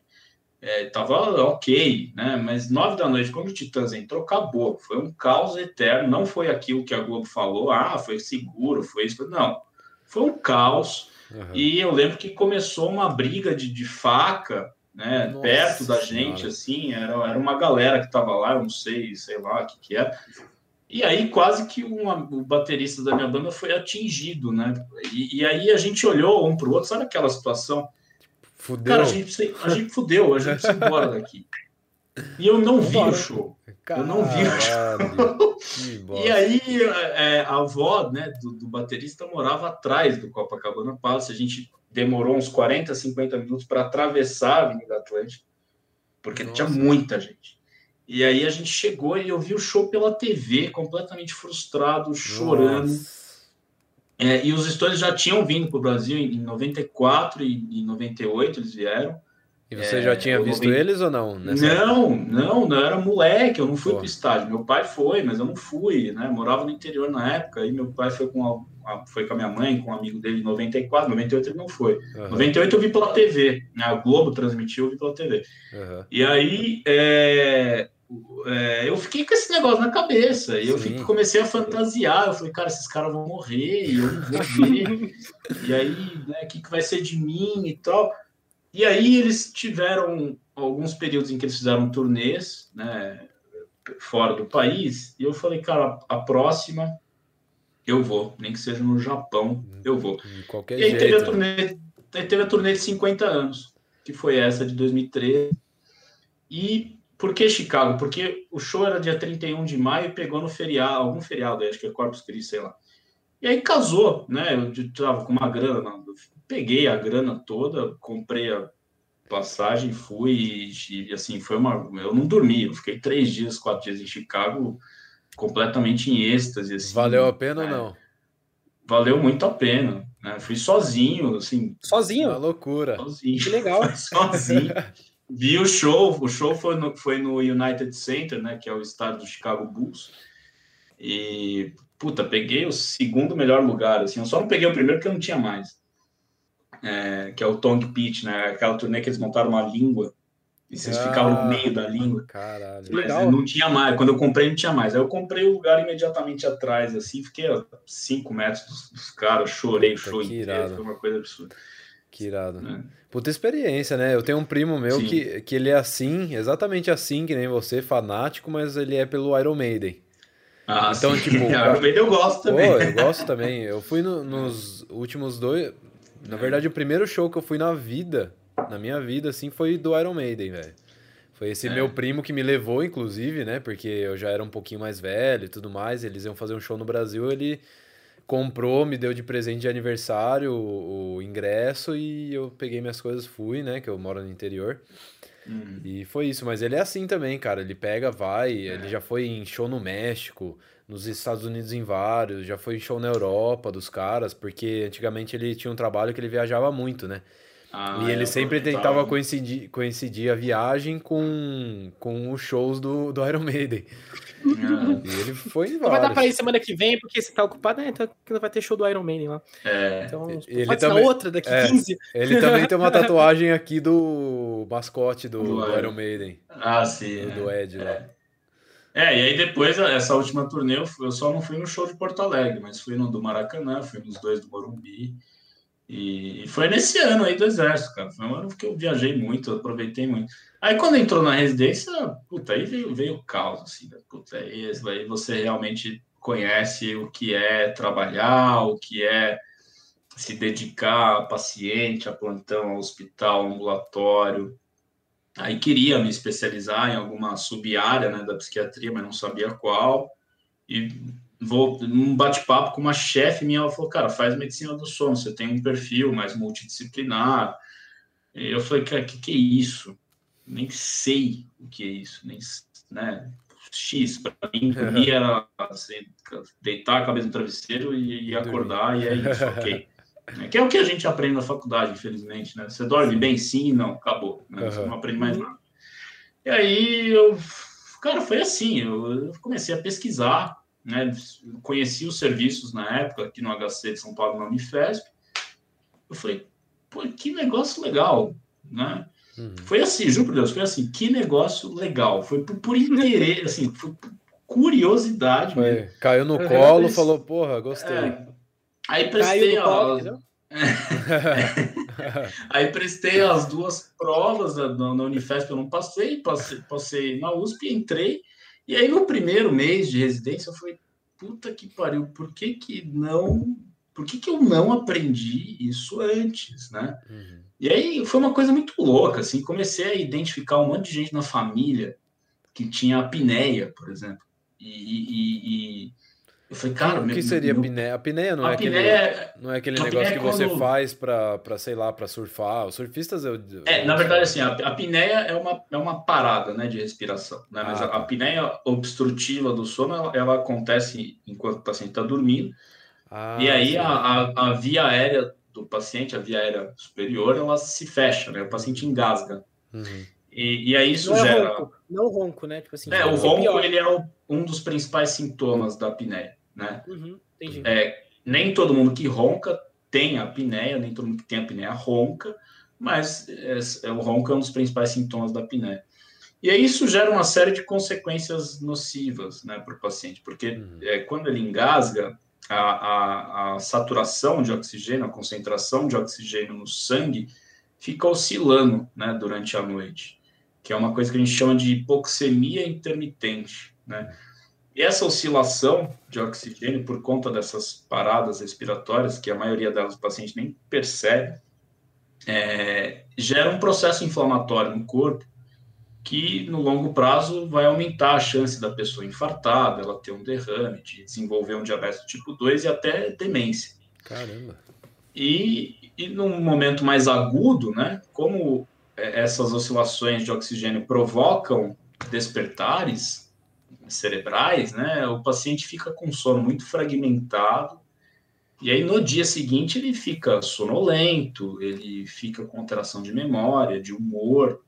é, tava ok, né? Mas nove da noite, quando o Titãs entrou, acabou. Foi um caos eterno. Não foi aquilo que a Globo falou, ah, foi seguro, foi isso. Não. Foi um caos. Uhum. E eu lembro que começou uma briga de, de faca, né? Nossa, perto da gente, assim. Era, era uma galera que tava lá, eu não sei, sei lá o que, que era. E aí, quase que uma, o baterista da minha banda foi atingido, né? E, e aí a gente olhou um para o outro, sabe aquela situação? Fudeu. Cara, a gente, a gente fudeu, a gente precisa ir embora daqui. E eu não vi o show. Caralho, eu não vi o show. *laughs* e aí é, a avó né, do, do, baterista morava atrás do Copacabana Palace. A gente demorou uns 40, 50 minutos para atravessar a Avenida Atlântica, porque Nossa. tinha muita gente. E aí a gente chegou e eu vi o show pela TV, completamente frustrado, chorando. É, e os Stones já tinham vindo para o Brasil em 94 e em 98 eles vieram. E você é, já tinha visto eles ou não? Não, não, não, era moleque, eu não fui para o estádio. Meu pai foi, mas eu não fui, né? Morava no interior na época, aí meu pai foi com a, foi com a minha mãe, com um amigo dele em 94, 98 ele não foi. Uhum. 98 eu vi pela TV, né? A Globo transmitiu, eu vi pela TV. Uhum. E aí, é, é, eu fiquei com esse negócio na cabeça. E eu fiquei, comecei a fantasiar. Eu falei, cara, esses caras vão morrer e eu não vou ver. *laughs* e aí, né, o que, que vai ser de mim e tal. E aí eles tiveram alguns períodos em que eles fizeram turnês, né, fora do país. E eu falei, cara, a próxima eu vou, nem que seja no Japão, eu vou. qualquer e aí jeito. teve a turnê, teve a turnê de 50 anos, que foi essa de 2013. E por que Chicago? Porque o show era dia 31 de maio e pegou no feriado, algum feriado, acho que é Corpus Christi, sei lá. E aí casou, né? Eu tava com uma grana, peguei a grana toda, comprei a passagem, fui e, assim, foi uma. Eu não dormi, eu fiquei três dias, quatro dias em Chicago, completamente em êxtase. Assim, Valeu a pena né? ou não? Valeu muito a pena. Né? Fui sozinho, assim. Sozinho? Uma loucura. Sozinho. Que legal. *laughs* sozinho. Vi o show, o show foi no, foi no United Center, né, que é o estádio do Chicago Bulls. E, puta, peguei o segundo melhor lugar, assim, eu só não peguei o primeiro porque eu não tinha mais. É, que é o Tongue Pitch, né, aquela turnê que eles montaram uma língua e vocês ah, ficavam no meio da língua. Caralho. Mas Legal. não tinha mais, quando eu comprei não tinha mais. Aí eu comprei o lugar imediatamente atrás, assim, fiquei a 5 metros dos, dos caras, chorei o show inteiro, foi uma coisa absurda. Que irado. É. Puta experiência, né? Eu tenho um primo meu que, que ele é assim, exatamente assim, que nem você, fanático, mas ele é pelo Iron Maiden. Ah, então, sim. tipo. *laughs* Iron Maiden eu gosto também. Pô, eu gosto também. Eu fui no, nos últimos dois. Na verdade, o primeiro show que eu fui na vida, na minha vida, assim, foi do Iron Maiden, velho. Foi esse é. meu primo que me levou, inclusive, né? Porque eu já era um pouquinho mais velho e tudo mais. Eles iam fazer um show no Brasil, ele comprou, me deu de presente de aniversário o, o, ingresso e eu peguei minhas coisas, fui, né? Que eu moro no interior. Uhum. E foi isso, mas ele é assim também, cara. Ele pega, vai, é. ele já foi em show no México, nos Estados Unidos em vários, já foi em show na Europa dos caras, porque antigamente ele tinha um trabalho que ele viajava muito, né? Ah, e ele sempre tentava coincidir, coincidir a viagem com, com os shows do, do Iron Maiden. Ah. E ele foi em Não vai dar pra ir semana que vem, porque você tá ocupado, né? Então não vai ter show do Iron Maiden lá. É. Então, ele pode também, outra daqui é, 15. Ele também tem uma *laughs* tatuagem aqui do mascote do, do, do Iron Maiden. Ah, sim. Do, é. Ed lá. É. e aí depois, essa última turnê, eu só não fui no show de Porto Alegre, mas fui no do Maracanã, fui nos dois do Morumbi. E, foi nesse ano aí do Exército, cara. Foi um ano que eu viajei muito, aproveitei muito. Aí quando entrou na residência, puta, aí veio, veio o caos, assim, né? puta, aí, aí você realmente conhece o que é trabalhar, o que é se dedicar a paciente, a plantão, a hospital, ambulatório. Aí queria me especializar em alguma sub-área né, da psiquiatria, mas não sabia qual. E vou num bate-papo com uma chefe minha, ela falou, cara, faz medicina do sono, você tem um perfil mais multidisciplinar. E eu falei, cara, o que, que é isso? Nem sei o que é isso, nem, né? X, para mim, *laughs* ia assim, deitar a cabeça no travesseiro e, e acordar, e é isso, ok. É, que é o que a gente aprende na faculdade, infelizmente, né? Você dorme bem, sim, não, acabou. Né? Você não aprende mais nada. E aí, eu, cara, foi assim, eu comecei a pesquisar, né? Conheci os serviços na época aqui no HC de São Paulo, na Unifesp. Eu falei, pô, que negócio legal, né? Uhum. Foi assim, juro por Deus, foi assim, que negócio legal. Foi por, por interesse, assim, foi por curiosidade. Foi, caiu no colo, falou, porra, gostei. É, aí prestei a... Colo, *laughs* aí prestei as duas provas da, na Unifesp, eu não passei, passei, passei na USP, entrei e aí, no primeiro mês de residência, eu falei, puta que pariu, por que que não... Por que que eu não aprendi isso antes, né? Uhum. E aí, foi uma coisa muito louca, assim, comecei a identificar um monte de gente na família que tinha apneia, por exemplo. e, e, e eu falei, cara, o que seria meu... A apneia não, a é, aquele, é... não é aquele negócio que quando... você faz para, sei lá, para surfar. Os surfistas eu, É, na verdade, assim, a, a apneia é uma, é uma parada, né, de respiração, né? Mas ah, a, tá. a apneia obstrutiva do sono, ela, ela acontece enquanto o paciente está dormindo. Ah, e aí a, a, a, via aérea do paciente, a via aérea superior, ela se fecha, né? O paciente engasga. Uhum. E, e aí isso não é gera. É ronco, não ronco, né? Tipo assim, é, o ronco ele é o, um dos principais sintomas da apneia né? Uhum, é, nem todo mundo que ronca tem apneia, nem todo mundo que tem apneia ronca, mas é, é, o ronco é um dos principais sintomas da apneia. E aí isso gera uma série de consequências nocivas né, para o paciente, porque uhum. é, quando ele engasga, a, a, a, saturação de oxigênio, a concentração de oxigênio no sangue fica oscilando né, durante a noite, que é uma coisa que a gente chama de hipoxemia intermitente. Né? E essa oscilação de oxigênio, por conta dessas paradas respiratórias, que a maioria delas o paciente nem percebe, é, gera um processo inflamatório no corpo que, no longo prazo, vai aumentar a chance da pessoa infartar, dela ter um derrame, de desenvolver um diabetes tipo 2 e até demência. Caramba! E, e num momento mais agudo, né, como é, essas oscilações de oxigênio provocam despertares, cerebrais, né, o paciente fica com sono muito fragmentado, e aí no dia seguinte ele fica sonolento, ele fica com alteração de memória, de humor,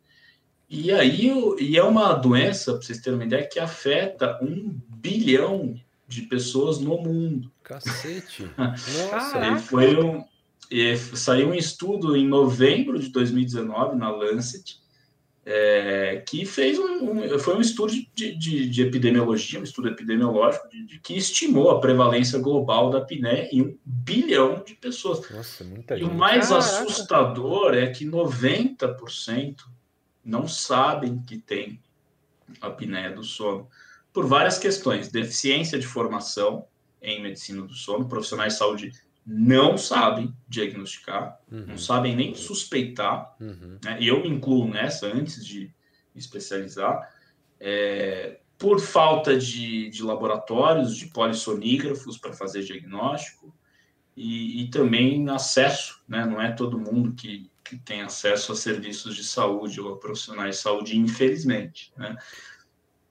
e aí e é uma doença, para vocês terem uma ideia, que afeta um bilhão de pessoas no mundo. Cacete! *laughs* Nossa! foi um, saiu um estudo em novembro de 2019 na Lancet, é, que fez um, um, foi um estudo de, de, de, epidemiologia, um estudo epidemiológico de, de, que estimou a prevalência global da apneia em um bilhão de pessoas. Nossa, muita e gente. o mais Caraca. assustador é que 90% não sabem que tem apneia do sono por várias questões, deficiência de formação em medicina do sono, profissionais de saúde não sabem diagnosticar, uhum. não sabem nem suspeitar, uhum. né? e eu me incluo nessa antes de me especializar, é, por falta de, de, laboratórios, de polissonígrafos para fazer diagnóstico, e, e, também acesso, né? não é todo mundo que, que tem acesso a serviços de saúde ou a profissionais de saúde, infelizmente, né?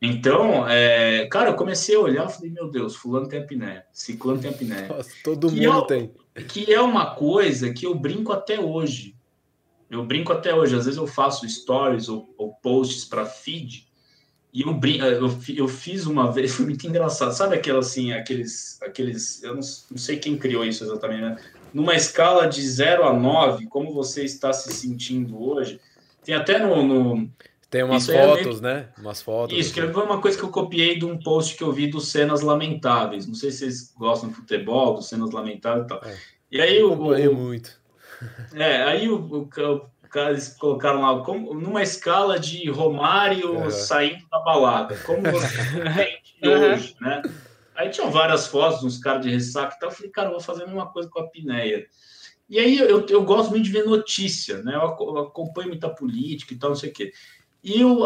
Então, é, cara, eu comecei a olhar e falei, meu Deus, fulano tem apneia, ciclano tem apneia. *laughs* Nossa, todo que mundo é, tem. Que é uma coisa que eu brinco até hoje. Eu brinco até hoje. Às vezes eu faço stories ou, ou posts para feed e eu, eu, eu fiz uma vez, *laughs* foi muito engraçado. Sabe aquela assim, aqueles, aqueles, eu não, não sei quem criou isso exatamente, né? Numa escala de 0 a 9, como você está se sentindo hoje? Tem até no, no tem umas isso fotos, é né? Umas fotos. Isso, que é uma coisa que eu copiei de um post que eu vi dos cenas lamentáveis. Não sei se vocês gostam de futebol, dos cenas lamentáveis e tal. É. E aí o. o muito. É, aí o, o, o cara, eles colocaram lá como, numa escala de Romário saindo da balada. Como você *laughs* sente hoje, né? Aí tinham várias fotos, uns caras de ressaca e tal. Eu falei, cara, eu vou fazer a mesma coisa com a pinéia. E aí eu, eu gosto muito de ver notícia, né? Eu acompanho muita política e tal, não sei o quê. E eu,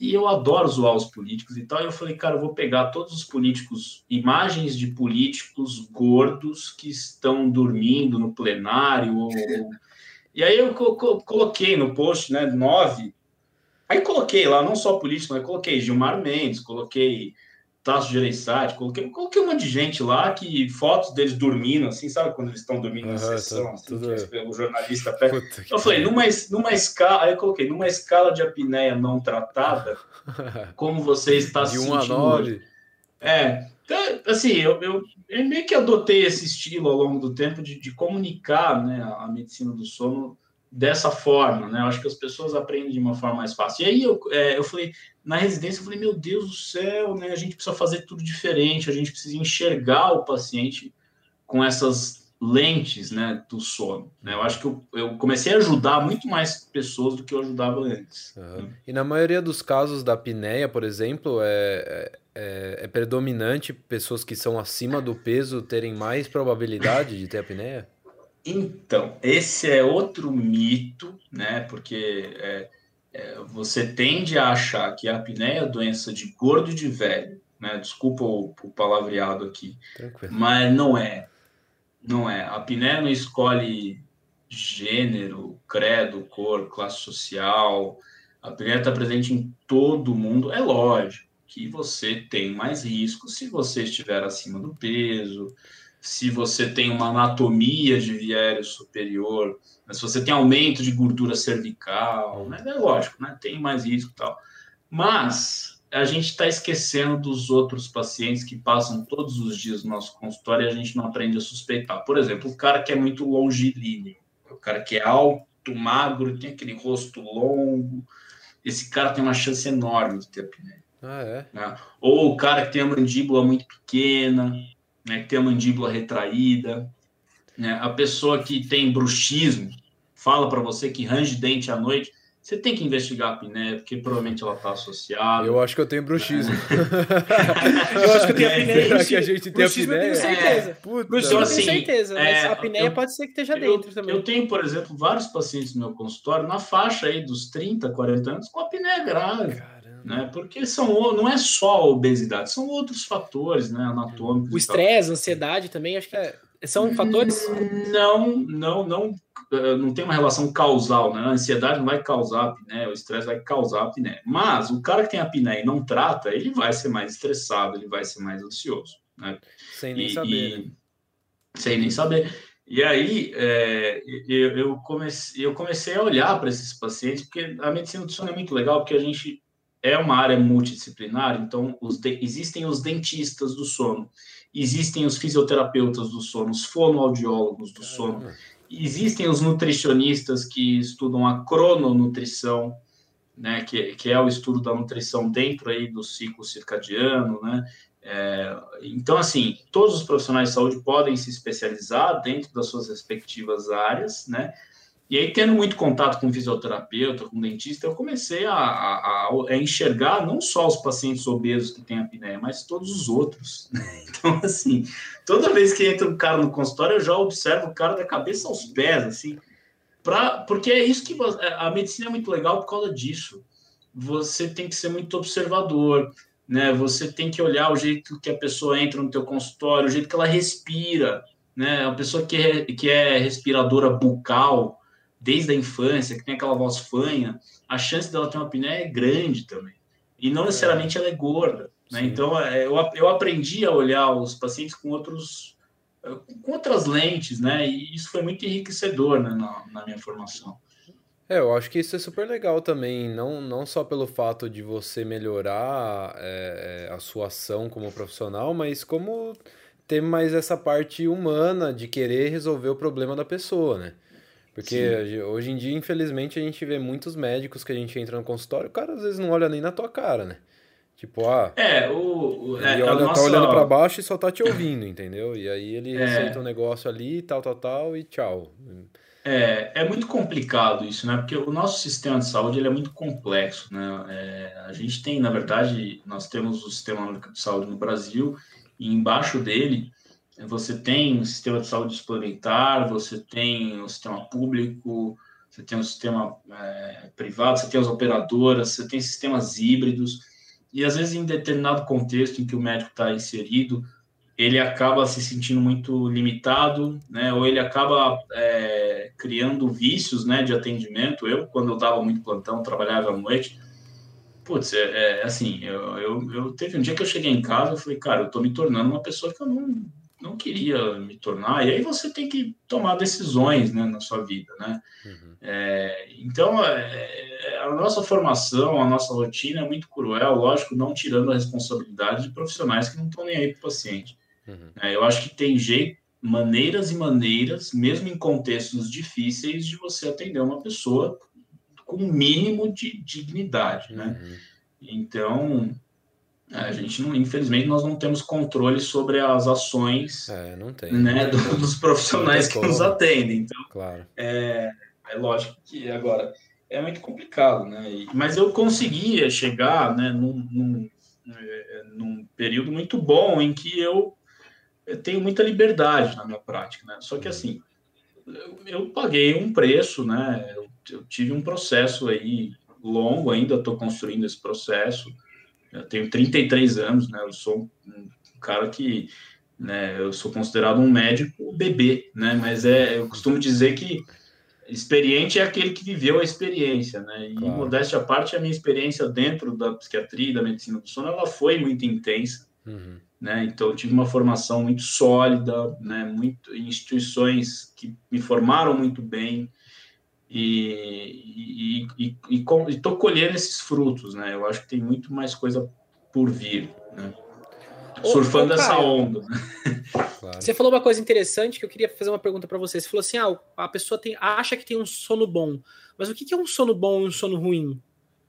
e eu adoro zoar os políticos e tal. E eu falei, cara, eu vou pegar todos os políticos, imagens de políticos gordos que estão dormindo no plenário. Ou... *laughs* E aí eu coloquei no post, né, nove. Aí coloquei lá, não só político, mas coloquei Gilmar Mendes, coloquei Tasso Gereissati, coloquei, coloquei um monte de gente lá, que fotos deles dormindo, assim, sabe quando eles estão dormindo uhum, na sessão, assim, tudo... o jornalista pega. Eu falei, numa, numa escala, aí eu coloquei, numa escala de apneia não tratada, *laughs* como você está se sentindo? De 1 a 9. É, então, assim, eu, eu, eu, meio que adotei esse estilo ao longo do tempo de, de comunicar né, a medicina do sono dessa forma, né? Eu acho que as pessoas aprendem de uma forma mais fácil. E aí eu, é, eu falei, na residência, eu falei, meu Deus do céu, né? A gente precisa fazer tudo diferente, a gente precisa enxergar o paciente com essas lentes, né, do sono. Né? Eu acho que eu, eu, comecei a ajudar muito mais pessoas do que eu ajudava antes. Uhum. Né? E na maioria dos casos da apneia, por exemplo, é, é, é predominante pessoas que são acima do peso terem mais probabilidade de ter apneia? Então, esse é outro mito, né? Porque é, é, você tende a achar que a apneia é doença de gordo e de velho, né? Desculpa o, o palavreado aqui, Tranquilo. mas não é. Não é. A apneia não escolhe gênero, credo, cor, classe social. A apneia está presente em todo mundo. É lógico que você tem mais risco se você estiver acima do peso, se você tem uma anatomia de viério superior, né? se você tem aumento de gordura cervical, né? é lógico, né? tem mais risco e tal. Mas a gente está esquecendo dos outros pacientes que passam todos os dias no nosso consultório e a gente não aprende a suspeitar. Por exemplo, o cara que é muito longilíneo, o cara que é alto, magro, tem aquele rosto longo, esse cara tem uma chance enorme de ter apneia. Ah, é? Né? Ou o cara que tem a mandíbula muito pequena, né, que tem a mandíbula retraída, né, a pessoa que tem bruxismo, fala para você que range dente à noite, você tem que investigar a apneia, porque provavelmente ela está associada. Eu acho que eu tenho bruxismo. *laughs* eu acho que eu tenho apneia. Será que a gente tem apneia? Eu tenho certeza. É, puta, bruxismo eu tenho assim, certeza, mas é, a apneia eu, pode ser que esteja dentro também. Eu tenho, por exemplo, vários pacientes no meu consultório na faixa aí dos 30, 40 anos com apneia grave. Cara né? Porque são, não é só a obesidade, são outros fatores, né, anatômicos. O estresse, a ansiedade também, acho que é, são fatores? Não, não, não, eh, não tem uma relação causal, né? A ansiedade não vai causar apneia, o estresse vai causar apneia. Mas o cara que tem apneia e não trata, ele vai ser mais estressado, ele vai ser mais ansioso, né? Sem nem e, saber. E, né? Sem nem saber. E aí é, eu, eu, comecei, eu comecei a olhar para esses pacientes, porque a medicina do sono é muito legal, porque a gente é uma área multidisciplinar, então os de, existem os dentistas do sono, existem os fisioterapeutas do sono, os fonoaudiólogos do sono, existem os nutricionistas que estudam a crononutrição, né, que, que é o estudo da nutrição dentro aí do ciclo circadiano, né, é, então, assim, todos os profissionais de saúde podem se especializar dentro das suas respectivas áreas, né? E aí, tendo muito contato com fisioterapeuta, com dentista, eu comecei a, a, a, enxergar não só os pacientes obesos que têm apneia, mas todos os outros. *laughs* Então, assim, toda vez que entra um cara no consultório, eu já observo o cara da cabeça aos pés, assim, pra, porque é isso que a medicina é muito legal por causa disso. Você tem que ser muito observador, né? Você tem que olhar o jeito que a pessoa entra no teu consultório, o jeito que ela respira, né? A pessoa que é, que é respiradora bucal, desde a infância, que tem aquela voz fanha, a chance dela ter uma apneia é grande também. E não necessariamente ela é gorda. Né? Então, é, eu, eu aprendi a olhar os pacientes com outros com outras lentes, né? E isso foi muito enriquecedor né, na, na minha formação. É, eu acho que isso é super legal também, não, não só pelo fato de você melhorar é, a sua ação como profissional, mas como ter mais essa parte humana de querer resolver o problema da pessoa, né? Porque Sim. hoje em dia, infelizmente, a gente vê muitos médicos que a gente entra no consultório, o cara às vezes não olha nem na tua cara, né? Tipo, ah. É, o. o ele é, olha, nossa... tá olhando para baixo e só tá te ouvindo, entendeu? E aí ele é. receita um negócio ali, tal, tal, tal, e tchau. É, é muito complicado isso, né? Porque o nosso sistema de saúde ele é muito complexo, né? É, a gente tem, na verdade, nós temos o Sistema de Saúde no Brasil, e embaixo dele você tem o sistema de saúde suplementar, você tem o sistema público, você tem o sistema é, privado, você tem as operadoras, você tem sistemas híbridos e às vezes em determinado contexto em que o médico está inserido, ele acaba se sentindo muito limitado, né? Ou ele acaba é, criando vícios, né, de atendimento. Eu, quando eu dava muito plantão, trabalhava à noite. Putz, é, é assim, eu, eu, eu, teve um dia que eu cheguei em casa, eu falei, cara, eu tô me tornando uma pessoa que eu não, não queria me tornar. E aí você tem que tomar decisões, né, na sua vida, né? Uhum. É, então, é, é, a nossa formação, a nossa rotina é muito cruel, lógico, não tirando a responsabilidade de profissionais que não estão nem aí para o paciente. Uhum. É, eu acho que tem jeito, maneiras e maneiras, mesmo em contextos difíceis, de você atender uma pessoa com um mínimo de dignidade, né? Uhum. Então, a gente não, infelizmente, nós não temos controle sobre as ações é, né, *laughs* do, dos profissionais que nos atendem. Então, claro. é, é lógico que agora é muito complicado, né? E, mas eu conseguia chegar né, num, num, é, num, período muito bom em que eu, eu, tenho muita liberdade na minha prática, né? Só que assim, eu, eu paguei um preço, né? Eu, eu, tive um processo aí longo, ainda estou construindo esse processo. Eu tenho 33 anos, né? Eu sou um cara que né, eu sou considerado um médico bebê, né? Mas é, eu costumo dizer que experiente é aquele que viveu a experiência, né? E claro. modéstia à parte, a minha experiência dentro da psiquiatria e da medicina do sono, ela foi muito intensa, uhum. né? Então, eu tive uma formação muito sólida, né? Muito instituições que me formaram muito bem e estou colhendo esses frutos, né? Eu acho que tem muito mais coisa por vir, né? surfando ô, essa onda. Claro. Você falou uma coisa interessante que eu queria fazer uma pergunta para você. Você falou assim: ah, a pessoa tem, acha que tem um sono bom. Mas o que é um sono bom e um sono ruim?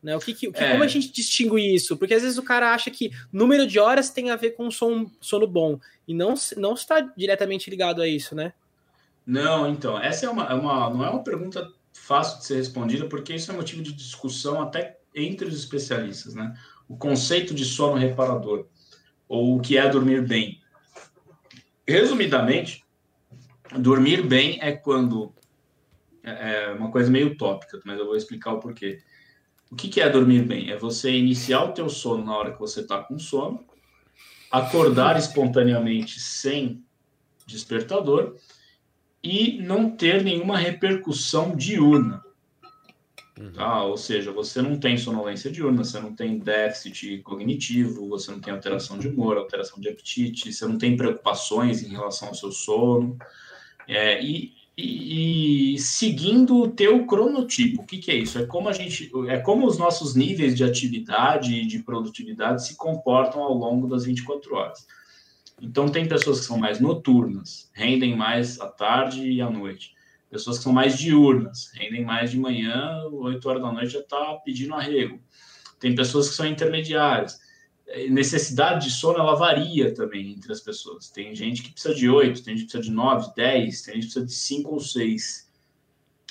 Né? O que, que, é. Como a gente distingue isso? Porque às vezes o cara acha que número de horas tem a ver com sono, sono bom. E não, não está diretamente ligado a isso, né? Não, então, essa é uma, é uma, não é uma pergunta fácil de ser respondida, porque isso é motivo de discussão até entre os especialistas, né? O conceito de sono reparador ou o que é dormir bem. Resumidamente, dormir bem é quando é, é uma coisa meio utópica, mas eu vou explicar o porquê. O que é dormir bem? É você iniciar o teu sono na hora que você está com sono, acordar espontaneamente sem despertador e não ter nenhuma repercussão diurna. Uhum. Tá? Ou seja, você não tem sonolência diurna, você não tem déficit cognitivo, você não tem alteração de humor, alteração de apetite, você não tem preocupações em relação ao seu sono. É, e, e, e, seguindo o teu cronotipo, o que, que é isso? É como a gente, é como os nossos níveis de atividade e de produtividade se comportam ao longo das 24 horas. Então tem pessoas que são mais noturnas, rendem mais à tarde e à noite pessoas que são mais diurnas, rendem mais de manhã, 8 horas da noite já está pedindo arrego. Tem pessoas que são intermediárias. É, necessidade de sono, ela varia também entre as pessoas. Tem gente que precisa de 8, tem gente que precisa de 9, 10, tem gente que precisa de 5 ou 6.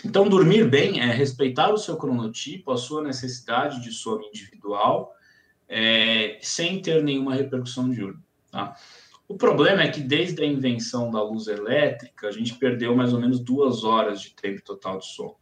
Então, dormir bem é respeitar o seu cronotipo, a sua necessidade de sono individual, é, sem ter nenhuma repercussão diurna. Tá? O problema é que desde a invenção da luz elétrica, a gente perdeu mais ou menos duas horas de tempo total de sono.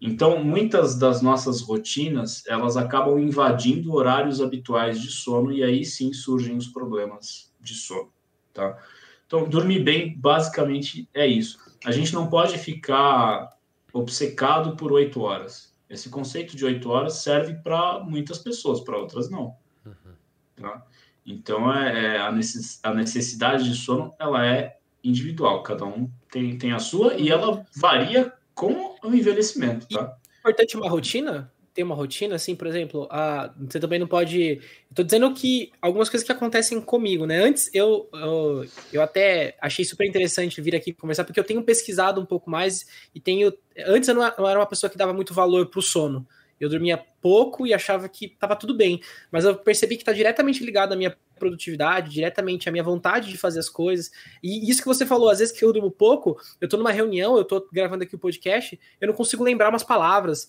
Então, muitas das nossas rotinas, elas acabam invadindo horários habituais de sono e aí sim surgem os problemas de sono, tá? Então, dormir bem, basicamente, é isso. A gente não pode ficar obcecado por oito horas. Esse conceito de oito horas serve para muitas pessoas, para outras não. Uhum. Tá? Então, é, é, a necessidade de sono ela é individual, cada um tem, tem a sua e ela varia com o envelhecimento. Tá? É importante uma rotina? ter uma rotina, assim, por exemplo, a, você também não pode. Estou dizendo que algumas coisas que acontecem comigo, né? Antes eu, eu, eu, até achei super interessante vir aqui conversar, porque eu tenho pesquisado um pouco mais e tenho. Antes eu não era uma pessoa que dava muito valor para o sono. Eu dormia pouco e achava que estava tudo bem, mas eu percebi que está diretamente ligado à minha produtividade, diretamente à minha vontade de fazer as coisas. E isso que você falou, às vezes que eu durmo pouco, eu estou numa reunião, eu estou gravando aqui o podcast, eu não consigo lembrar umas palavras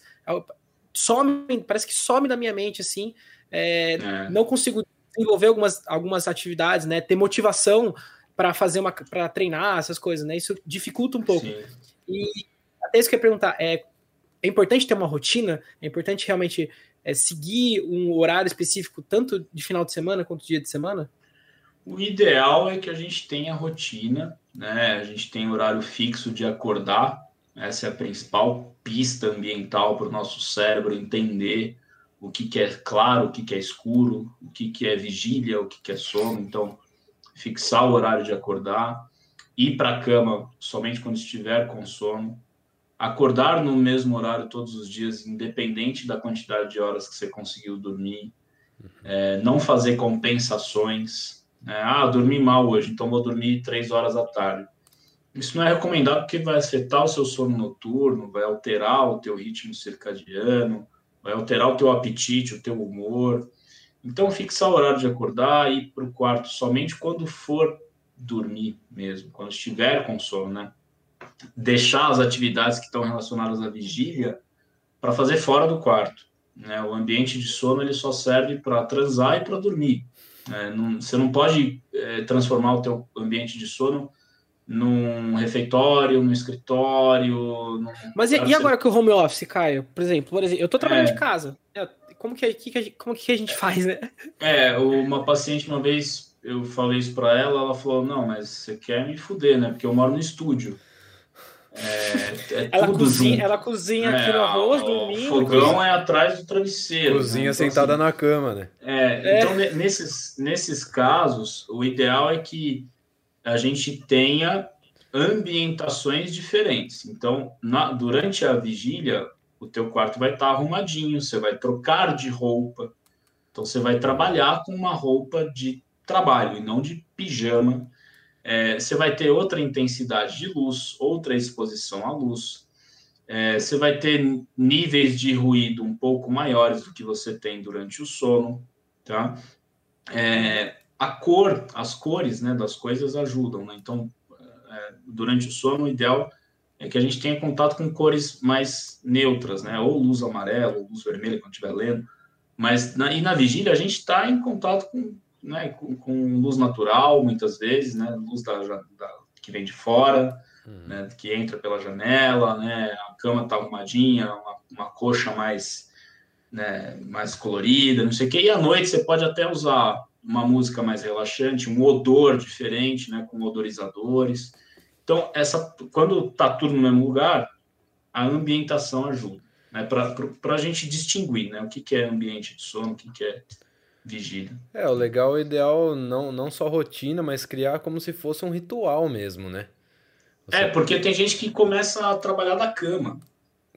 some, parece que some da minha mente, assim. É, é. Não consigo desenvolver algumas, algumas atividades, né? Ter motivação para fazer uma para treinar essas coisas, né? Isso dificulta um pouco. Sim. E até isso que eu ia perguntar, é, é importante ter uma rotina? É importante realmente é, seguir um horário específico, tanto de final de semana quanto dia de semana? O ideal é que a gente tenha rotina, né? A gente tem horário fixo de acordar, essa é a principal pista ambiental para o nosso cérebro entender o que, que é claro, o que, que é escuro, o que, que é vigília, o que, que é sono. Então, fixar o horário de acordar, ir para a cama somente quando estiver com sono, acordar no mesmo horário todos os dias, independente da quantidade de horas que você conseguiu dormir, é, não fazer compensações. Né? Ah, dormi mal hoje, então vou dormir três horas à tarde. Isso não é recomendado porque vai afetar o seu sono noturno, vai alterar o teu ritmo circadiano, vai alterar o teu apetite, o teu humor. Então, fixar o horário de acordar e ir para o quarto somente quando for dormir mesmo, quando estiver com sono, né? Deixar as atividades que estão relacionadas à vigília para fazer fora do quarto. Né? O ambiente de sono ele só serve para transar e para dormir. É, não, você não pode é, transformar o teu ambiente de sono num refeitório, no escritório. Num... Mas e, e, agora que o home office, Caio? Por exemplo, por exemplo eu estou trabalhando é... de casa. É, como que, que, como que a gente faz, né? É, uma paciente uma vez eu falei isso para ela, ela falou: Não, mas você quer me fuder, né? Porque eu moro no estúdio. É, é ela, cozinha, ela cozinha aqui no é, arroz, domingo. O fogão cozinha. é atrás do travesseiro. Cozinha né? então, sentada assim, na cama, né? É, então nesses, nesses casos, o ideal é que a gente tenha ambientações diferentes. Então, na, durante a vigília, o teu quarto vai estar arrumadinho, você vai trocar de roupa. Então, você vai trabalhar com uma roupa de trabalho e não de pijama. É, você vai ter outra intensidade de luz, outra exposição à luz. É, você vai ter níveis de ruído um pouco maiores do que você tem durante o sono, tá? É, a cor, as cores né, das coisas ajudam. Né? Então, é, durante o sono, o ideal é que a gente tenha contato com cores mais neutras, né? ou luz amarela, ou luz vermelha, quando estiver lendo. Mas, na, e na vigília, a gente está em contato com, né, com, com, luz natural, muitas vezes, né? luz da, da que vem de fora, uhum. né, que entra pela janela, né? a cama está arrumadinha, uma, uma coxa mais, né, mais colorida, não sei o quê. E à noite você pode até usar uma música mais relaxante, um odor diferente, né, com odorizadores. Então, essa, quando está tudo no mesmo lugar, a ambientação ajuda, né, para a gente distinguir né, o que, que é ambiente de sono, o que, que é vigília. É, o legal, o ideal, não, não só rotina, mas criar como se fosse um ritual mesmo, né? Você... É, porque tem gente que começa a trabalhar da cama.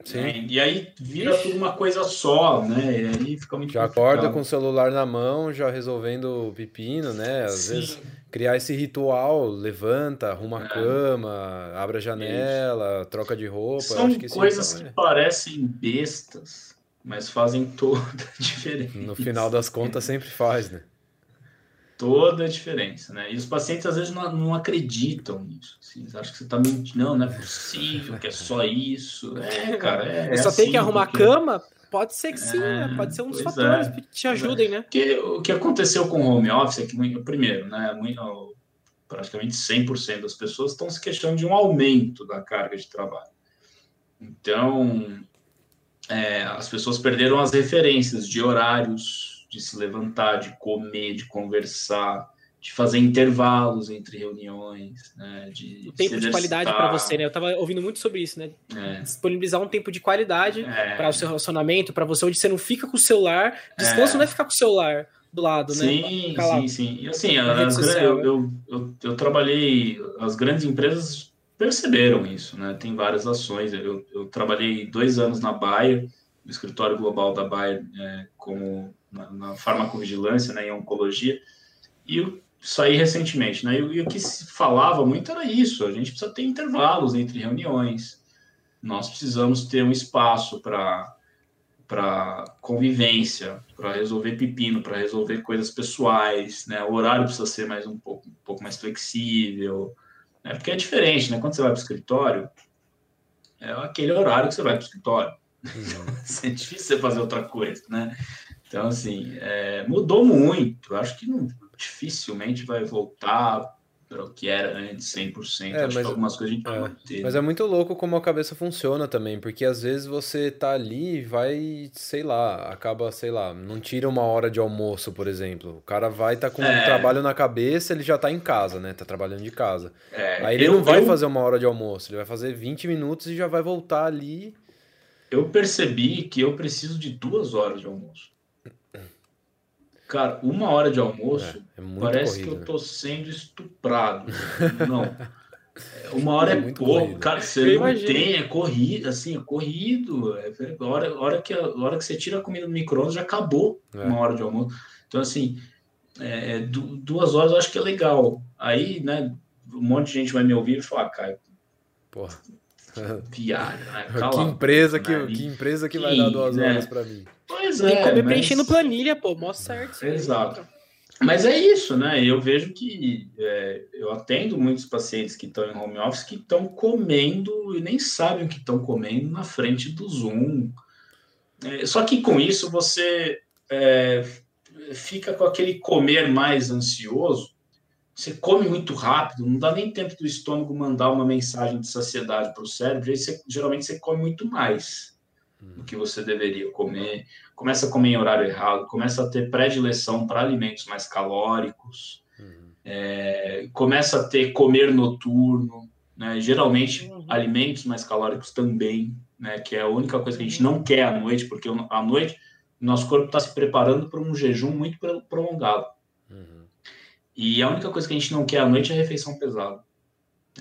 Sim. Né? E aí vira tudo uma coisa só, né? E aí fica muito Já complicado. acorda com o celular na mão, já resolvendo o pepino, né? Às Sim. vezes criar esse ritual, levanta, arruma é. a cama, abre a janela, Isso. troca de roupa. São que coisas então, que é. parecem bestas, mas fazem toda a *laughs* diferença. No final das contas sempre faz, né? toda a diferença, né? E os pacientes às vezes não, não acreditam nisso. Assim, eles acham que você está mentindo. Não, não é possível, que é só isso. É, cara, é. é só assim, tem que arrumar porque... a cama? Pode ser que sim, né? É, Pode ser um dos fatores é, que te ajudem, né? Porque o que aconteceu com o home office é que, primeiro, né? Muito, praticamente 100% das pessoas estão se queixando de um aumento da carga de trabalho. Então, é, as pessoas perderam as referências de horários, de se levantar, de comer, de conversar, de fazer intervalos entre reuniões, né? De o tempo de qualidade para você, né? Eu estava ouvindo muito sobre isso, né? É. Disponibilizar um tempo de qualidade é. para o seu relacionamento, para você, onde você não fica com o celular. Descanso é. não é ficar com o celular do lado, né? Sim, sim, sim. E assim, a, a, eu, eu, eu, eu, trabalhei, as grandes empresas perceberam isso, né? Tem várias ações. Eu, eu trabalhei dois anos na Bayer, no escritório global da Bayer, é, como na, na farmacovigilância, né, em oncologia, e eu saí recentemente, né? E, e o que se falava muito era isso: a gente precisa ter intervalos entre reuniões, nós precisamos ter um espaço para para convivência, para resolver pepino, para resolver coisas pessoais, né? O horário precisa ser mais um pouco, um pouco mais flexível, né? Porque é diferente, né? Quando você vai para o escritório, é aquele horário que você vai para o escritório. Uhum. *laughs* é difícil você fazer outra coisa, né? Então, assim, é, mudou muito. Acho que não, dificilmente vai voltar para o que era antes, 100%. É, Acho mas, que algumas coisas a gente pode é, manter. Mas é muito louco como a cabeça funciona também, porque às vezes você tá ali e vai, sei lá, acaba, sei lá, não tira uma hora de almoço, por exemplo. O cara vai tá com é. um trabalho na cabeça, ele já tá em casa, né? Tá trabalhando de casa. É, Aí ele eu, não vai eu... fazer uma hora de almoço, ele vai fazer 20 minutos e já vai voltar ali. Eu percebi que eu preciso de duas horas de almoço. Cara, uma hora de almoço é, é parece corrido, que eu né? tô sendo estuprado. Não. Uma *laughs* hora é, é pouco, corrido. cara. Você não tem, é corrido, assim, é corrido. É, a hora, hora, que, a hora que você tira a comida do micro-ondas já acabou é. uma hora de almoço. Então, assim, é, duas horas eu acho que é legal. Aí, né, um monte de gente vai me ouvir e falar, ah, Caio, Porra. *laughs* Piada. Né? que empresa que, que empresa que, que vai dar duas né? horas para mim? Pois é. Tem que comer mas... preenchendo planilha, pô, mostra certo. Exato. Mas é isso, né? Eu vejo que é, eu atendo muitos pacientes que estão em home office que estão comendo e nem sabem o que estão comendo na frente do Zoom. É, só que com isso você é, fica com aquele comer mais ansioso. Você come muito rápido, não dá nem tempo do estômago mandar uma mensagem de saciedade para o cérebro, você, geralmente você come muito mais do que você deveria comer, começa a comer em horário errado, começa a ter predileção para alimentos mais calóricos, uhum. é, começa a ter comer noturno, né? geralmente uhum. alimentos mais calóricos também, né? que é a única coisa que a gente não quer à noite, porque à noite nosso corpo está se preparando para um jejum muito prolongado. E a única coisa que a gente não quer à noite é refeição pesada.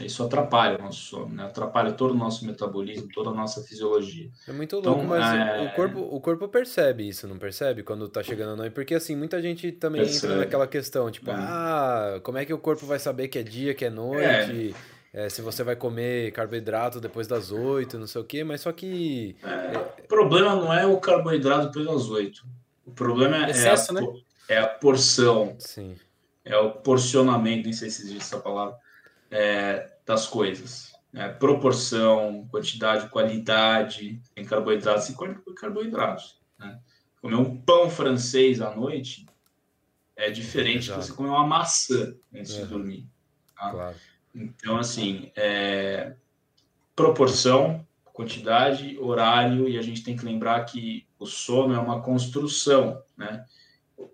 Isso atrapalha o nosso sono, né? atrapalha todo o nosso metabolismo, toda a nossa fisiologia. É muito então, louco, então, mas é... o, corpo, o corpo percebe isso, não percebe? Quando tá chegando a noite? Porque assim, muita gente também percebe. entra naquela questão, tipo, é. ah, como é que o corpo vai saber que é dia, que é noite? É. É, se você vai comer carboidrato depois das oito, não sei o quê, mas só que. É, o problema não é o carboidrato depois das oito. O problema é Excesso, é, a, né? é a porção. Sim. É o porcionamento, nem sei se existe essa palavra é, das coisas. Né? Proporção, quantidade, qualidade, em carboidratos e carboidratos. Né? Comer um pão francês à noite é diferente de você comer uma maçã antes de dormir. Tá? Claro. Então, assim, é, proporção, quantidade, horário, e a gente tem que lembrar que o sono é uma construção, né?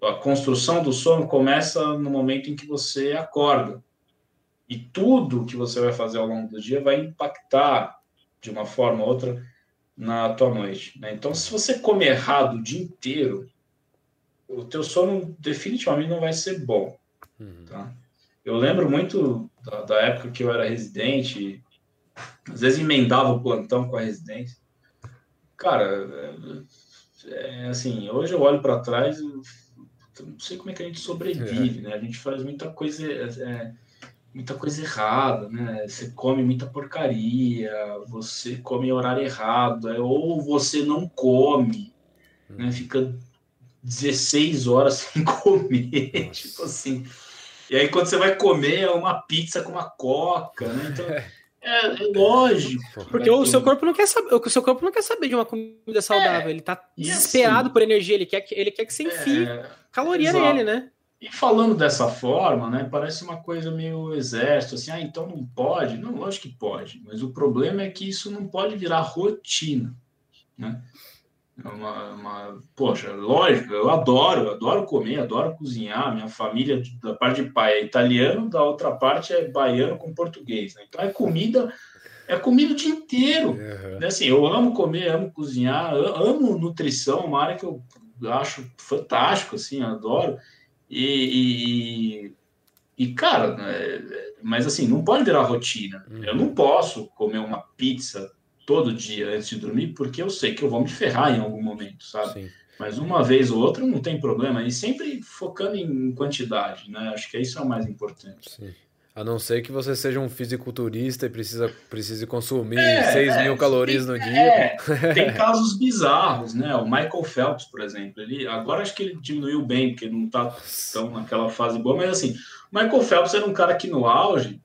A construção do sono começa no momento em que você acorda. E tudo que você vai fazer ao longo do dia vai impactar de uma forma ou outra na tua noite. Né? Então, se você comer errado o dia inteiro, o teu sono definitivamente não vai ser bom. Uhum. Tá? Eu lembro muito da, da, época que eu era residente, às vezes emendava o plantão com a residência. Cara, é, é assim, hoje eu olho para trás, eu não sei como é que a gente sobrevive, é. né? A gente faz muita coisa. É, muita coisa errada, né? Você come muita porcaria, você come em horário errado, é, ou você não come, né? Hum. Fica 16 horas *laughs* sem comer, tipo assim. E aí quando você vai comer é uma pizza com uma coca, né? Então *laughs* é, é lógico. Porque o seu corpo não quer saber, o seu corpo não quer saber de uma comida saudável, é, ele tá desesperado assim, por energia, ele quer que ele quer que você enfie é, caloria exato. nele, né? E falando dessa forma, né, parece uma coisa meio exército, assim, ah, então não pode? Não, lógico que pode, mas o problema é que isso não pode virar rotina, né? É uma, uma, poxa, lógico, eu adoro, adoro comer, adoro cozinhar. Minha família, da parte de pai, é italiano, da outra parte é baiano com português. Né? Então é comida, é comida o dia inteiro. Uhum. Assim, eu amo comer, amo cozinhar, amo nutrição, uma área que eu acho fantástico, assim, adoro. E, e, e cara, né, mas assim, não pode virar rotina. Uhum. Eu não posso comer uma pizza todo dia antes de dormir, porque eu sei que eu vou me ferrar em algum momento, sabe? Sim. Mas uma vez ou outra não tem problema. E sempre focando em quantidade, né? Acho que isso é o mais importante. Sim. A não ser que você seja um fisiculturista e precisa, precise consumir é, 6 mil é, calorias tem, no dia. É, *laughs* tem casos bizarros, né? O Michael Phelps, por exemplo, ele agora acho que ele diminuiu bem, porque não está tão naquela fase boa, mas assim, o Michael Phelps era um cara que no auge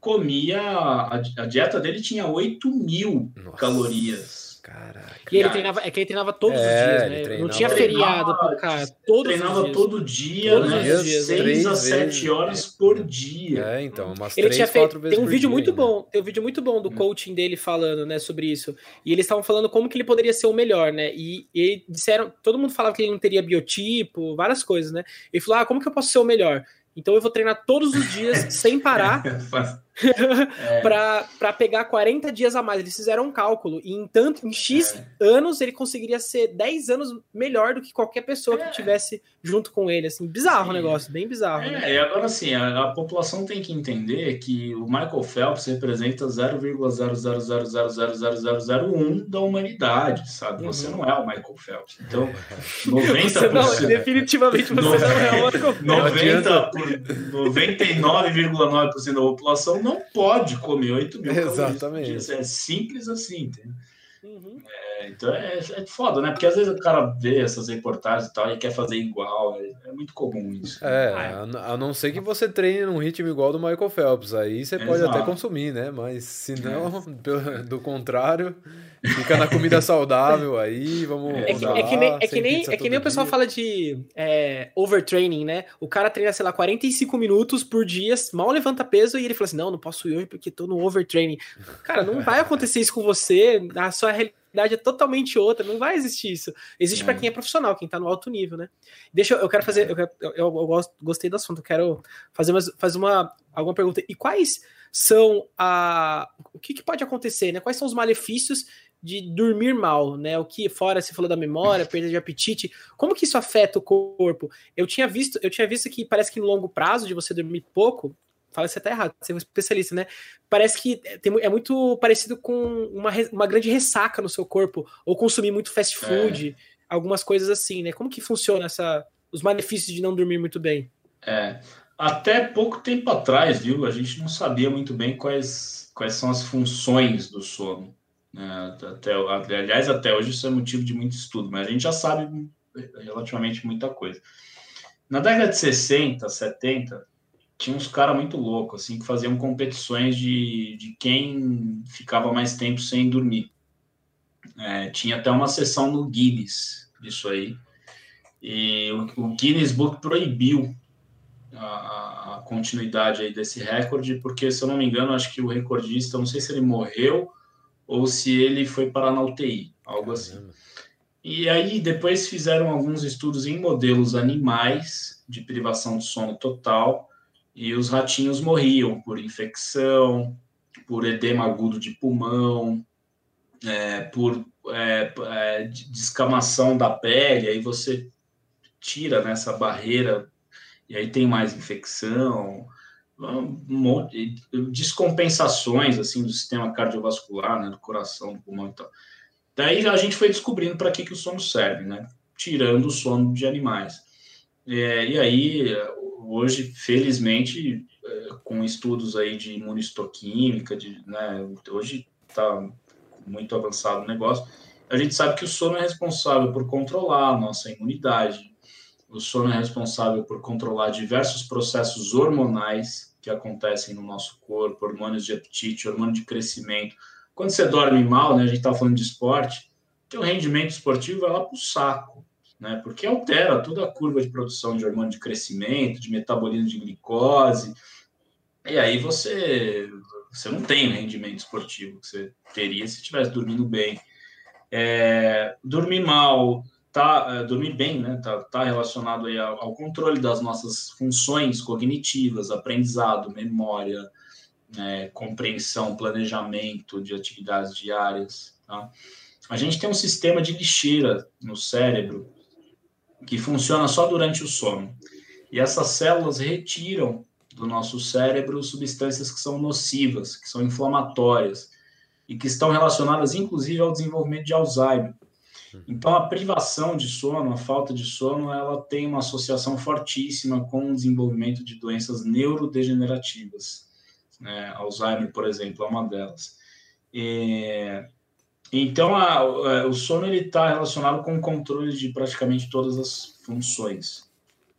comia. A, a dieta dele tinha 8 mil Nossa. calorias Caraca. E ele treinava, é que ele treinava todos é, os dias, né? Treinava, não tinha feriado pro cara. Todos treinava os todo dia, todos né? Dias, 6 a 7 horas por dia. É, então, umas ele 3, tinha feito, Tem um vídeo dia, muito né? bom, tem um vídeo muito bom do hum. coaching dele falando, né, sobre isso. E eles estavam falando como que ele poderia ser o melhor, né? E, e disseram, todo mundo falava que ele não teria biotipo, várias coisas, né? Ele falou: "Ah, como que eu posso ser o melhor?" Então eu vou treinar todos os dias *laughs* sem parar é. para pegar 40 dias a mais. Eles fizeram um cálculo e em tanto em X é. anos ele conseguiria ser 10 anos melhor do que qualquer pessoa é. que tivesse junto com ele, assim, bizarro o negócio, bem bizarro. É, né? e agora assim, a, a, população tem que entender que o Michael Phelps representa 0,000000001 da humanidade, sabe? Uhum. Você não é o Michael Phelps. Então, *laughs* 90%. Você não, definitivamente você não é o Michael *laughs* Phelps. 90 por 99,9% da população não pode comer 8 mil Exatamente. É simples assim, entendeu? Uhum. É, então é, é foda, né? Porque às vezes o cara vê essas reportagens e tal e quer fazer igual. É, é muito comum isso. É, a, a, não ser que você treine num ritmo igual do Michael Phelps. Aí você pode Exato. até consumir, né? Mas se não, é. *laughs* do contrário, fica na comida saudável aí, vamos. É, que, é que nem, é que nem, é que nem o pessoal fala de é, overtraining, né? O cara treina, sei lá, 45 minutos por dia, mal levanta peso e ele fala assim: não, não posso ir hoje porque tô no overtraining. Cara, não vai acontecer isso com você. A sua realidade é totalmente outra, não vai existir isso. Existe é. para quem é profissional, quem tá no alto nível, né? Deixa eu, eu quero fazer, eu, eu, eu, gosto, gostei do assunto, eu quero fazer, uma, fazer uma, alguma pergunta. E quais são a. O que, que pode acontecer, né? Quais são os malefícios de dormir mal, né? O que fora se falou da memória, *laughs* perda de apetite, como que isso afeta o corpo? Eu tinha visto, eu tinha visto que parece que no longo prazo de você dormir pouco, fala se até errado, você é um especialista, né? Parece que tem, é muito parecido com uma, uma grande ressaca no seu corpo, ou consumir muito fast é. food, é. algumas coisas assim, né? Como que funciona essa, os malefícios de não dormir muito bem? É, até pouco tempo atrás, viu? A gente não sabia muito bem quais, quais são as funções do sono. Né? Até, aliás, até hoje isso é motivo de muito estudo, mas a gente já sabe relativamente muita coisa. Na década de 60, 70, tinha uns caras muito loucos, assim, que faziam competições de, de quem ficava mais tempo sem dormir. É, tinha até uma sessão no Guinness disso aí. E o, o Guinness Book proibiu a, a, continuidade aí desse recorde, porque, se eu não me engano, acho que o recordista, não sei se ele morreu ou se ele foi parar na UTI, algo assim. E aí depois fizeram alguns estudos em modelos animais de privação de sono total e os ratinhos morriam por infecção, por edema agudo de pulmão, é, por é, é, descamação da pele, aí você tira nessa né, barreira e aí tem mais infecção, um monte de descompensações assim do sistema cardiovascular, né, do coração, do pulmão e tal. Daí a gente foi descobrindo para que, que o sono serve, né? Tirando o sono de animais. É, e aí hoje, felizmente, é, com estudos aí de imunistoquímica, de, né, hoje está muito avançado o negócio, a gente sabe que o sono é responsável por controlar a nossa imunidade, o sono é responsável por controlar diversos processos hormonais que acontecem no nosso corpo, hormônios de apetite, hormônio de crescimento. Quando você dorme mal, né, a gente está falando de esporte, teu rendimento esportivo vai lá para o saco né? Porque altera toda a curva de produção de hormônio de crescimento, de metabolismo de glicose. E aí você você não tem o rendimento esportivo que você teria se estivesse dormindo bem. É, dormir mal, tá, é, dormir bem, né? Tá, tá relacionado aí ao, ao, controle das nossas funções cognitivas, aprendizado, memória, é, compreensão, planejamento de atividades diárias. Tá? A gente tem um sistema de lixeira no cérebro que funciona só durante o sono. E essas células retiram do nosso cérebro substâncias que são nocivas, que são inflamatórias e que estão relacionadas inclusive ao desenvolvimento de Alzheimer. Então a privação de sono, a falta de sono, ela tem uma associação fortíssima com o desenvolvimento de doenças neurodegenerativas. Né? Alzheimer, por exemplo, é uma delas. Então a, a, o sono está relacionado com o controle de praticamente todas as funções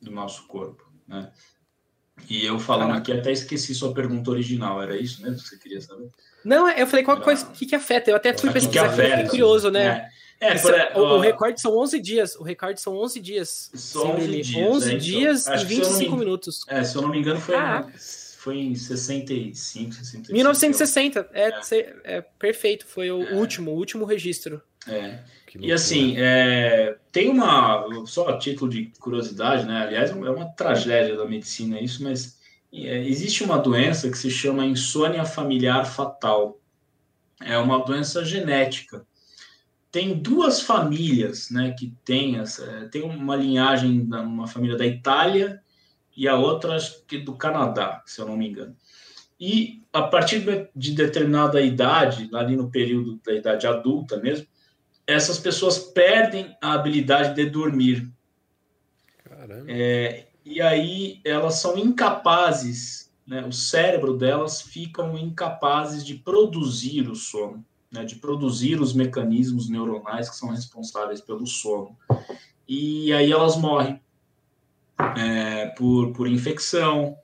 do nosso corpo, né? E eu falando aqui até esqueci sua pergunta original, era isso mesmo que você queria saber? Não, eu falei qual coisa que, que afeta, eu até fui pesquisar, que afeta, curioso, né? É, é, por, o, o, recorde são 11 dias, o recorde são 11 dias. São 11 dias, 11 é, dias então, e 25 me, minutos. É, se eu não me engano foi, foi em 65, 65. 1960, é, é, é perfeito, foi o é. último, o último registro. É. E assim, é, tem uma, só a título de curiosidade, né? Aliás, é uma tragédia da medicina isso, mas é, existe uma doença que se chama insônia familiar fatal. É uma doença genética. Tem duas famílias, né, que tem essa, tem uma linhagem, uma família da Itália e a outra acho que do Canadá, se eu não me engano. E a partir de determinada idade, ali no período da idade adulta mesmo, essas pessoas perdem a habilidade de dormir. É, e aí elas são incapazes, né, o cérebro delas ficam incapazes de produzir o sono, né, de produzir os mecanismos neuronais que são responsáveis pelo sono. E aí elas morrem é, por, por infecção,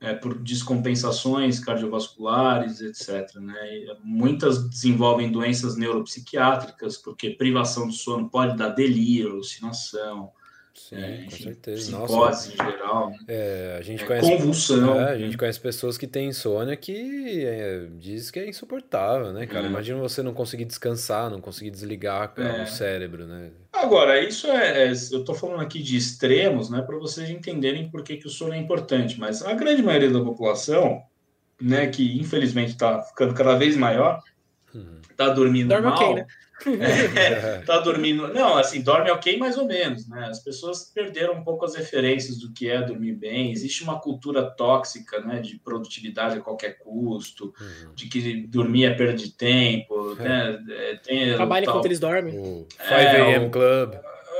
é, por descompensações cardiovasculares, etc. Né? muitas desenvolvem doenças neuropsiquiátricas, porque privação de sono pode dar delírio, alucinação, Sim, é, com certeza. Psicose Nossa, em geral. É, a gente é, conhece, convulsão. É, a gente conhece pessoas que têm insônia que é, diz que é insuportável, né, cara? É. Imagina você não conseguir descansar, não conseguir desligar o cérebro, né? Agora, isso é. Eu tô falando aqui de extremos, né, para vocês entenderem por que, que o sono é importante, mas a grande maioria da população, né, que infelizmente está ficando cada vez maior, está uhum. dormindo Dorme mal. Okay, né? É, *laughs* tá dormindo. Não, assim, dorme ok, mais ou menos, né? As pessoas perderam um pouco as referências do que é dormir bem. Existe uma cultura tóxica, né? De produtividade a qualquer custo, uhum. de que dormir é perda de tempo, é. né? É, tem Trabalha enquanto eles dormem. O 5 AM Club.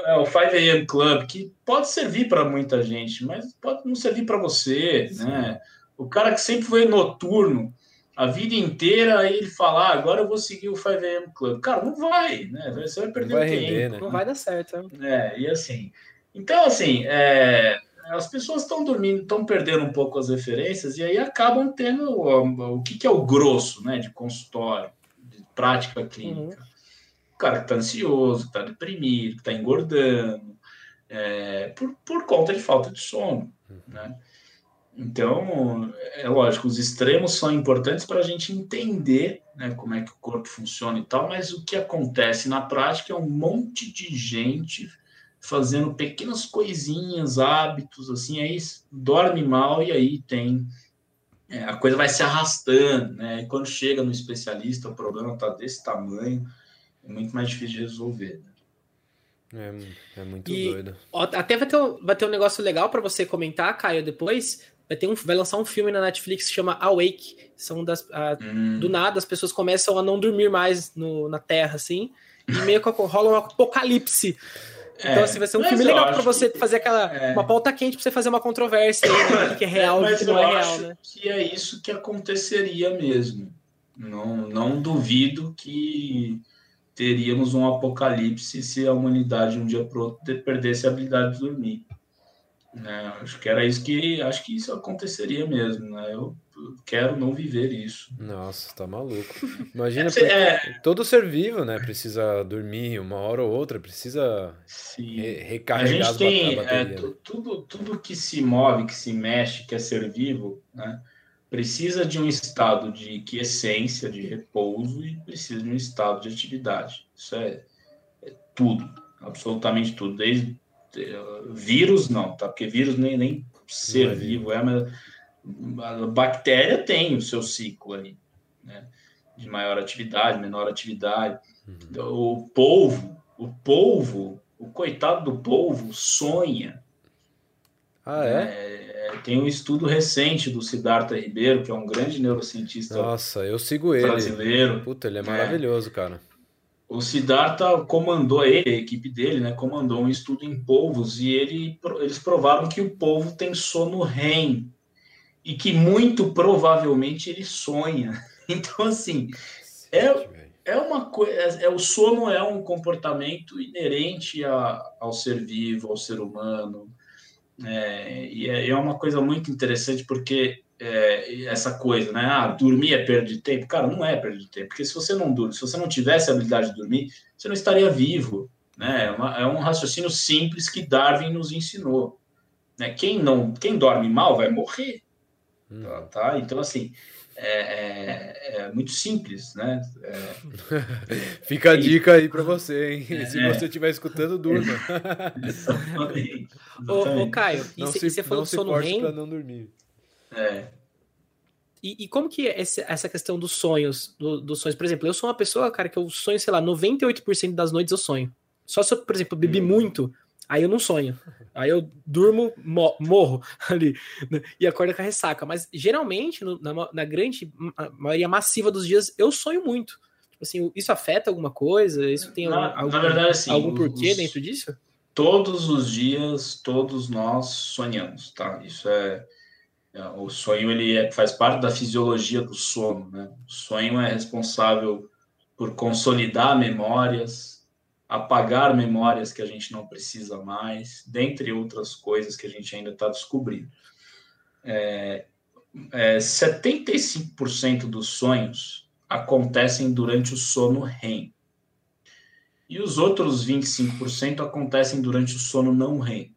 É, o 5 AM Club, que pode servir para muita gente, mas pode não servir para você, Sim. né? O cara que sempre foi noturno, a vida inteira aí ele falar, ah, agora eu vou seguir o 5am Club. Cara, não vai, né? Você vai perder vai tempo. Render, né? Não vai dar certo. É, e assim. Então, assim, é, as pessoas estão dormindo, estão perdendo um pouco as referências e aí acabam tendo o, o que, que, é o grosso, né? De consultório, de prática clínica. Uhum. O cara que está ansioso, que está deprimido, que está engordando, é, por, por conta de falta de sono, uhum. né? Então, é lógico, os extremos são importantes para a gente entender né, como é que o corpo funciona e tal, mas o que acontece na prática é um monte de gente fazendo pequenas coisinhas, hábitos, assim, aí dorme mal e aí tem. É, a coisa vai se arrastando, né? E quando chega no especialista, o problema está desse tamanho, é muito mais difícil de resolver. Né? É, é muito e, doido. Ó, até vai ter, vai ter um negócio legal para você comentar, Caio, depois vai, ter um, vai lançar um filme na Netflix que chama Awake. São das, a, hum. Do nada, as pessoas começam a não dormir mais no, na Terra, assim, e meio que rola um apocalipse. Então, é, assim, vai ser um filme legal para você que... fazer aquela. É. Uma pauta quente para você fazer uma controvérsia aí, né, que é real e que não é real, né? Que é isso que aconteceria mesmo. Não, não duvido que teríamos um apocalipse se a humanidade um dia pro outro perdesse a habilidade de dormir. Né? Acho que era isso que acho que isso aconteceria mesmo. Né? Eu quero não viver isso. Nossa, tá maluco. *laughs* Imagina, é, todo ser vivo, né? Precisa dormir uma hora ou outra, precisa re recarregar a gente tem, é, tudo, tudo que se move, que se mexe, que é ser vivo, né? precisa de um estado de quiescência, de repouso e precisa de um estado de atividade. Isso é, é tudo, absolutamente tudo. Desde vírus não, tá? Porque vírus nem, nem ser vivo é, mas a bactéria tem o seu ciclo ali, né? De maior atividade, menor atividade. Uhum. O polvo, o polvo, o coitado do polvo sonha. Ah, é? é? é tem um estudo recente do Siddhartha Ribeiro, que é um grande neurocientista Nossa, eu sigo ele. brasileiro. Puta, ele é maravilhoso, é. cara. O Siddhartha comandou ele, a equipe dele, né, comandou um estudo em polvos e ele, eles provaram que o polvo tem sono REM e que muito provavelmente ele sonha. *laughs* Então, assim, é, é uma coisa. É, é, o sono é um comportamento inerente a, ao ser vivo, ao ser humano. É, e é, é, uma coisa muito interessante porque é, essa coisa, né? Ah, dormir é perda de tempo. Cara, não é perda de tempo, porque se você não dorme, se você não tivesse a habilidade de dormir, você não estaria vivo. Né? É, uma, é um raciocínio simples que Darwin nos ensinou. Né? Quem não, quem dorme mal vai morrer. Hum. Tá, tá? Então, assim, é, é, é, muito simples, né? É, *laughs* Fica a dica aí para você, hein? É, se você estiver escutando, durma. *laughs* Exatamente. Ô, ô, Caio, e, se, você falou do sono REM? não dormir. É. E, e, como que é essa questão dos sonhos, do, dos sonhos? Por exemplo, eu sou uma pessoa, cara, que eu sonho, sei lá, 98% das noites eu sonho. Só se eu, por exemplo, bebi hum. muito, Aí eu não sonho. Aí eu durmo, morro *laughs* ali né? e acordo com a ressaca. Mas geralmente, no, na, na, grande maioria massiva dos dias, eu sonho muito. Tipo assim, isso afeta alguma coisa? Isso tem na, algum, na verdade, assim, algum porquê os, dentro disso? Todos os dias, todos nós sonhamos, tá? Isso é. É o sonho ele é, faz parte da fisiologia do sono, né? O sonho é responsável por consolidar memórias, apagar memórias que a gente não precisa mais, dentre outras coisas que a gente ainda está descobrindo. É, é, 75% dos sonhos acontecem durante o sono REM. E os outros 25% acontecem durante o sono não REM.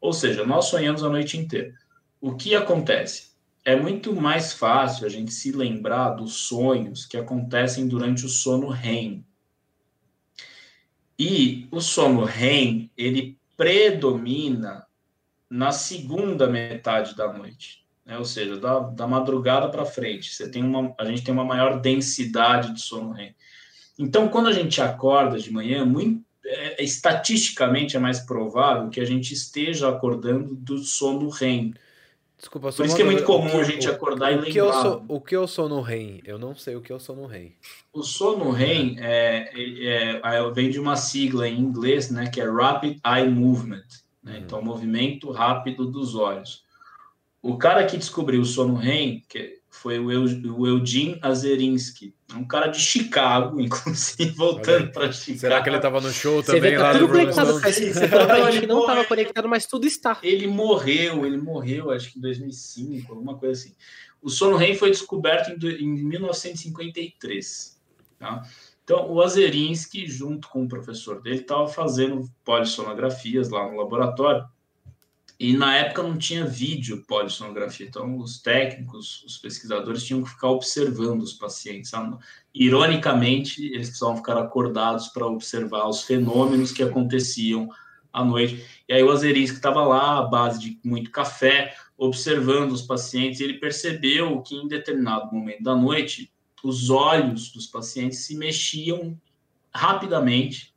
Ou seja, nós sonhamos a noite inteira. O que acontece? É muito mais fácil a gente se lembrar dos sonhos que acontecem durante o sono REM, e o sono REM, ele predomina na segunda metade da noite, né? ou seja, da, da madrugada para frente. Você tem uma, a gente tem uma maior densidade de sono REM. Então, quando a gente acorda de manhã, muito, é, estatisticamente é mais provável que a gente esteja acordando do sono REM. Desculpa, Por isso que é muito comum a gente acordar o, e lembrar. Que eu sou, o que eu sou no REM? Eu não sei o que eu sou no REM. O sono REM é, é, é, vem de uma sigla em inglês, né, que é Rapid Eye Movement. Né? Uhum. Então, movimento rápido dos olhos. O cara que descobriu o sono REM, que foi o, Eugene Azerinsky, um cara de Chicago, *laughs* inclusive, voltando para Chicago. Será que ele estava no show também lá tudo conectado, Você falou a gente não estava conectado, mas tudo está. Ele morreu, ele morreu, acho que em 2005, alguma coisa assim. O sono REM foi descoberto em, em 1953. Tá? Então, o Azerinsky, junto com o professor dele, estava fazendo polissonografias lá no laboratório e na época não tinha vídeo polissonografia, então os técnicos, os pesquisadores tinham que ficar observando os pacientes. Ironicamente, eles precisavam ficar acordados para observar os fenômenos que aconteciam à noite. E aí o Azerinsky estava lá, à base de muito café, observando os pacientes, ele percebeu que em determinado momento da noite, os olhos dos pacientes se mexiam rapidamente,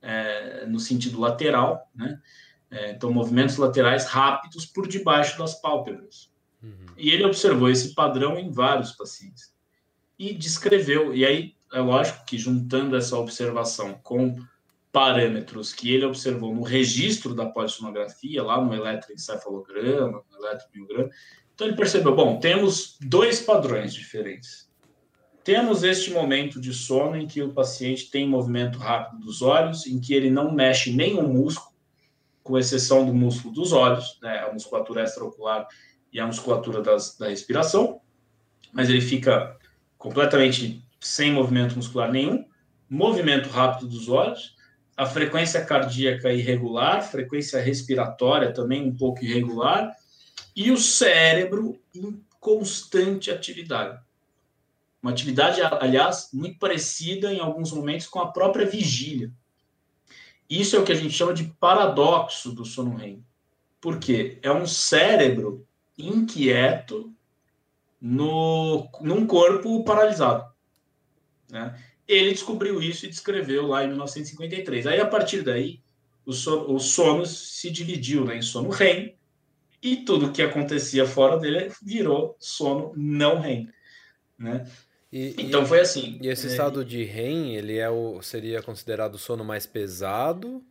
é, no sentido lateral, né? É, então, movimentos laterais rápidos por debaixo das pálpebras. Uhum. E ele observou esse padrão em vários pacientes. E descreveu, e aí é lógico que juntando essa observação com parâmetros que ele observou no registro da polissonografia, lá no eletroencefalograma, no eletromiograma, então ele percebeu, bom, temos dois padrões diferentes. Temos este momento de sono em que o paciente tem movimento rápido dos olhos, em que ele não mexe nenhum músculo, com exceção do músculo dos olhos, né, a musculatura extraocular e a musculatura das, da respiração, mas ele fica completamente sem movimento muscular nenhum, movimento rápido dos olhos, a frequência cardíaca irregular, frequência respiratória também um pouco irregular, e o cérebro constante atividade. Uma atividade, aliás, muito parecida em alguns momentos com a própria vigília. Isso é o que a gente chama de paradoxo do sono REM. Por quê? É um cérebro inquieto no, num corpo paralisado. Né? Ele descobriu isso e descreveu lá em 1953. Aí, a partir daí, o sono, o sono se dividiu né, em sono REM e tudo que acontecia fora dele virou sono não REM. Né? E, então e, foi assim. E esse é, estado de REM, ele é o, seria considerado o sono mais pesado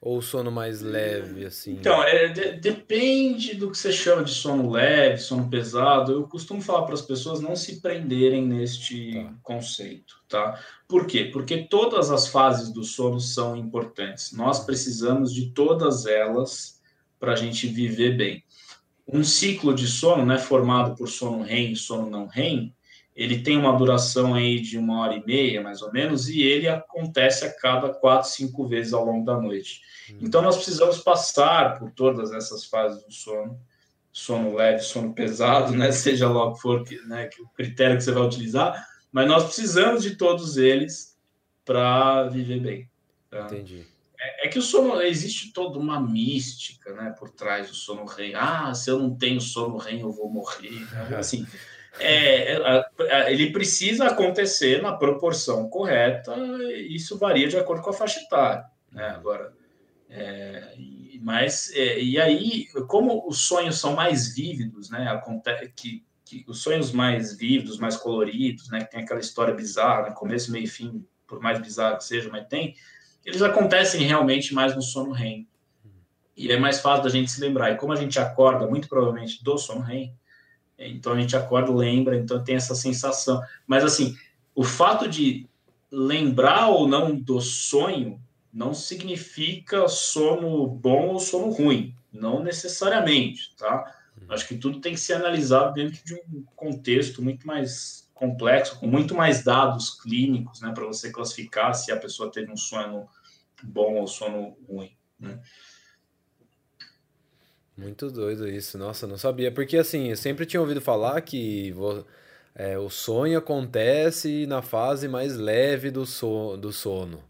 ou o sono mais leve, assim? Então, é, de, depende do que você chama de sono leve, sono pesado. Eu costumo falar para as pessoas não se prenderem neste tá. conceito, tá? Por quê? Porque todas as fases do sono são importantes. Nós precisamos de todas elas para a gente viver bem. Um ciclo de sono, né, formado por sono REM e sono não REM, ele tem uma duração aí de uma hora e meia, mais ou menos, e ele acontece a cada quatro, cinco vezes ao longo da noite. Uhum. Então, nós precisamos passar por todas essas fases do sono, sono leve, sono pesado, né? *laughs* Seja lá o que for né, que o critério que você vai utilizar, mas nós precisamos de todos eles para viver bem. Tá? Entendi. É, é, que o sono existe toda uma mística, né, por trás do sono REM. Ah, se eu não tenho sono REM, eu vou morrer. *laughs* Assim, é, ele precisa acontecer na proporção correta. Isso varia de acordo com a faixa etária. Né? Agora, é, mas é, e aí, como os sonhos são mais vívidos, né? Acontece que, que os sonhos mais vívidos, mais coloridos, né? Que tem aquela história bizarra, né? começo, meio e fim, por mais bizarro que seja, mas tem, eles acontecem realmente mais no sono REM. E é mais fácil da gente se lembrar. E como a gente acorda, muito provavelmente, do sono REM, então a gente acorda, lembra, então tem essa sensação. Mas assim, o fato de lembrar ou não do sonho não significa sono bom ou sono ruim, não necessariamente, tá? Uhum. Acho que tudo tem que ser analisado dentro de um contexto muito mais complexo, com muito mais dados clínicos, né, para você classificar se a pessoa teve um sono bom ou sono ruim, né? Muito doido isso, nossa, não sabia. Porque assim, eu sempre tinha ouvido falar que vou, é, o sonho acontece na fase mais leve do, so, do sono.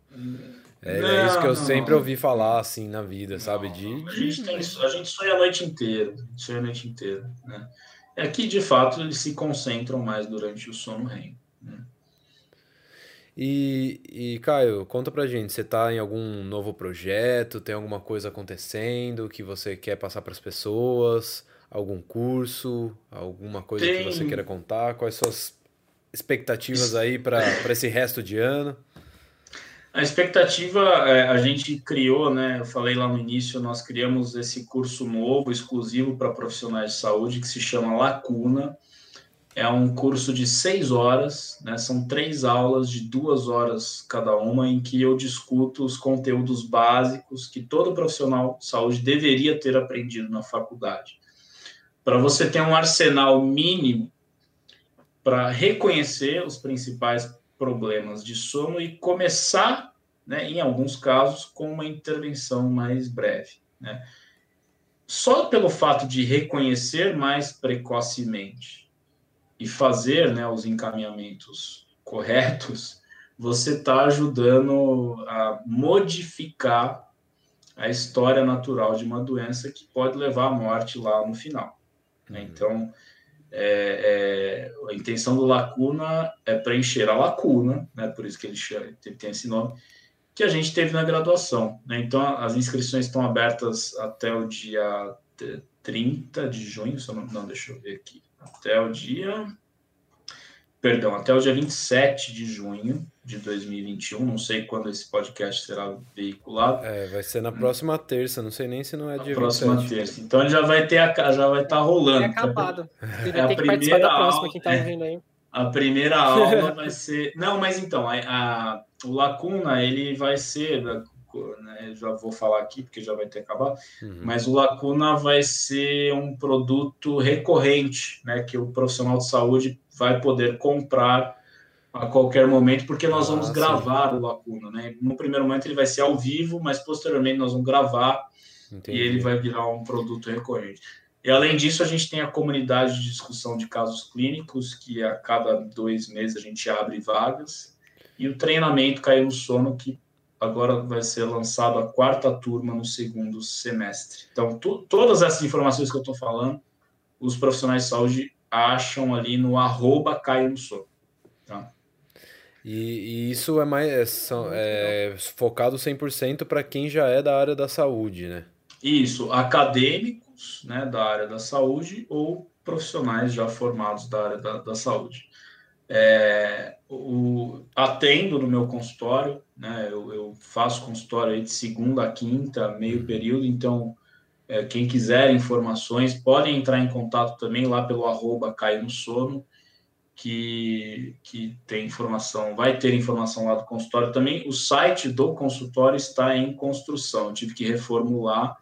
É, não, é isso que eu não, sempre ouvi falar assim na vida, não, sabe? De, a, gente tem, a gente sonha a noite inteira, sonha a noite inteira, né? É que de fato eles se concentram mais durante o sono REM. E, e, Caio, conta pra gente, você tá em algum novo projeto? Tem alguma coisa acontecendo que você quer passar para as pessoas? Algum curso? Alguma coisa tem... que você queira contar? Quais suas expectativas aí para esse resto de ano? A expectativa, é, a gente criou, né? Eu falei lá no início, nós criamos esse curso novo, exclusivo para profissionais de saúde, que se chama Lacuna é um curso de seis horas, né? São três aulas de duas horas cada uma, em que eu discuto os conteúdos básicos que todo profissional de saúde deveria ter aprendido na faculdade. Para você ter um arsenal mínimo para reconhecer os principais problemas de sono e começar, né, em alguns casos, com uma intervenção mais breve. Né? Só pelo fato de reconhecer mais precocemente e fazer né, os encaminhamentos corretos, você está ajudando a modificar a história natural de uma doença que pode levar à morte lá no final. Né? Uhum. Então, é, é, a intenção do Lacuna é preencher a lacuna, né? por isso que ele chama, tem esse nome, que a gente teve na graduação. Né? Então, as inscrições estão abertas até o dia 30 de junho, não, deixa eu ver aqui, até o dia. Perdão, até o dia 27 de junho de 2021. Não sei quando esse podcast será veiculado. É, vai ser na próxima terça, não sei nem se não é dia próxima 27. terça. Então ele já vai ter a, já vai estar tá rolando. É acabado. é a primeira aula, próxima, quem tá. A primeira aula vai ser. Não, mas então, a, a, o Lacuna ele vai ser né, já vou falar aqui porque já vai ter acabado, uhum. mas o Lacuna vai ser um produto recorrente, né, que o profissional de saúde vai poder comprar a qualquer momento, porque nós vamos ah, gravar sim. o Lacuna, né? No primeiro momento ele vai ser ao vivo, mas posteriormente nós vamos gravar Entendi. e ele vai virar um produto recorrente. E além disso, a gente tem a comunidade de discussão de casos clínicos, que a cada dois meses a gente abre vagas, e o treinamento caiu no sono, que agora vai ser lançado a quarta turma no segundo semestre. Então, todas essas informações que eu estou falando, os profissionais de saúde acham ali no arroba Caio no sono. Tá? E, e, isso é mais é, são, é focado 100% para quem já é da área da saúde, né? Isso, acadêmicos né, da área da saúde ou profissionais já formados da área da, da saúde. É, o, atendo no meu consultório, né, eu, eu faço consultório de segunda a quinta, meio uhum. período, então é, quem quiser informações podem entrar em contato também lá pelo arroba Caio no Sono, que, que tem informação, vai ter informação lá do consultório também. O site do consultório está em construção, eu tive que reformular,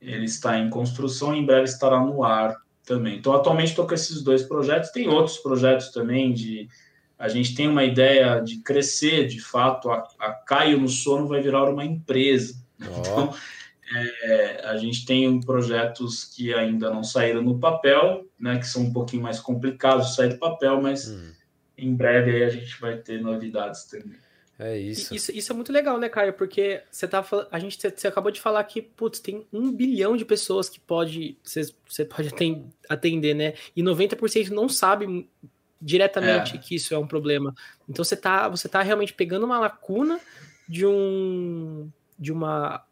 ele está em construção, em breve estará no ar também. Então, atualmente estou com esses dois projetos. Tem outros projetos também de. A gente tem uma ideia de crescer, de fato. A, a Caio no Sono vai virar uma empresa. Oh. Então, é, a gente tem projetos que ainda não saíram no papel, né, que são um pouquinho mais complicados de sair do papel, mas hum. em breve aí a gente vai ter novidades também. É isso. isso. Isso é muito legal, né, Caio? Porque você tá a gente você acabou de falar que putz, tem um bilhão de pessoas que pode você, você pode atender, né? E 90% não sabe diretamente é. que isso é um problema. Então você tá você tá realmente pegando uma lacuna de um de uma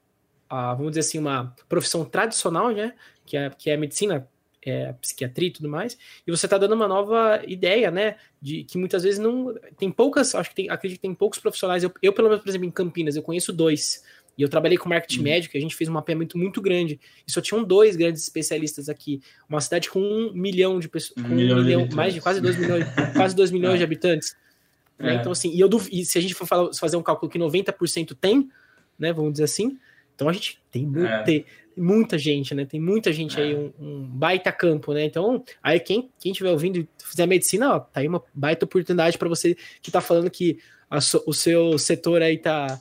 vamos dizer assim uma profissão tradicional, né? Que é que é a medicina é, psiquiatria e tudo mais, e você está dando uma nova ideia, né? De que muitas vezes não. Tem poucas, acho que tem, acredito que tem poucos profissionais. Eu, eu, pelo menos, por exemplo, em Campinas, eu conheço dois. E eu trabalhei com marketing uhum. médico, a gente fez um mapeamento muito grande. E só tinham dois grandes especialistas aqui. Uma cidade com um milhão de pessoas. Um, um milhão, milhão de mais de quase dois milhões, quase dois milhões é. de habitantes. Né? É. Então, assim, e, eu e se a gente for fazer um cálculo que 90% tem, né? Vamos dizer assim, então a gente tem, é. Muita gente, né? Tem muita gente é. aí, um, um, baita campo, né? Então, aí quem, quem estiver ouvindo e fizer medicina, ó, tá aí uma baita oportunidade para você que tá falando que so, o seu setor aí tá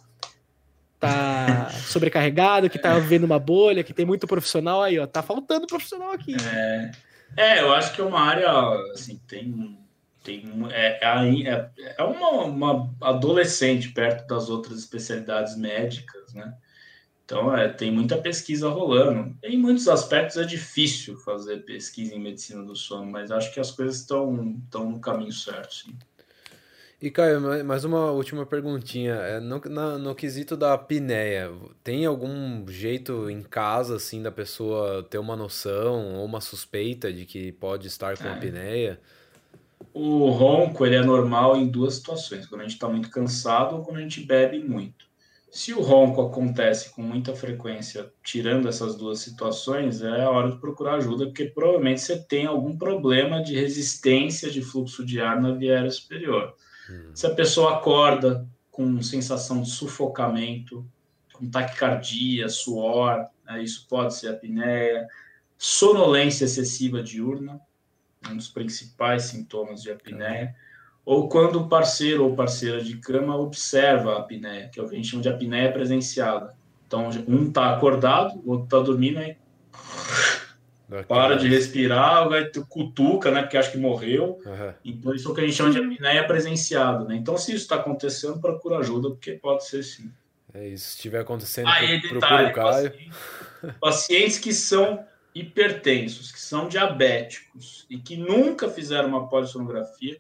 tá *laughs* sobrecarregado, que tá vendo uma bolha, que tem muito profissional aí, ó, tá faltando profissional aqui. É, é eu acho que é uma área, assim, tem tem é, é, é, é uma, uma adolescente perto das outras especialidades médicas, né? Então, é, tem muita pesquisa rolando. Em muitos aspectos é difícil fazer pesquisa em medicina do sono, mas acho que as coisas estão, no caminho certo, sim. E, Caio, mais uma última perguntinha. É, no, na, no quesito da apneia, tem algum jeito em casa, assim, da pessoa ter uma noção ou uma suspeita de que pode estar com é. apneia? O ronco, ele é normal em duas situações. Quando a gente está muito cansado ou quando a gente bebe muito. Se o ronco acontece com muita frequência, tirando essas duas situações, é a hora de procurar ajuda, porque provavelmente você tem algum problema de resistência de fluxo de ar na via aérea superior. Hum. Se a pessoa acorda com sensação de sufocamento, com taquicardia, suor, né, isso pode ser apneia, sonolência excessiva diurna, um dos principais sintomas de apneia ou quando o parceiro ou parceira de cama observa a apneia, que é o que a gente chama de apneia presenciada. Então, um está acordado, o outro está dormindo, aí para de respirar, vai cutuca, né? Porque acha que morreu. Uhum. Então, isso é o que a gente chama de apneia presenciada, né? Então, se isso está acontecendo, procura ajuda, porque pode ser sim. É isso. Se estiver acontecendo, Aí, procura o Caio. Pacientes, pacientes que são hipertensos, que são diabéticos e que nunca fizeram uma polissonografia,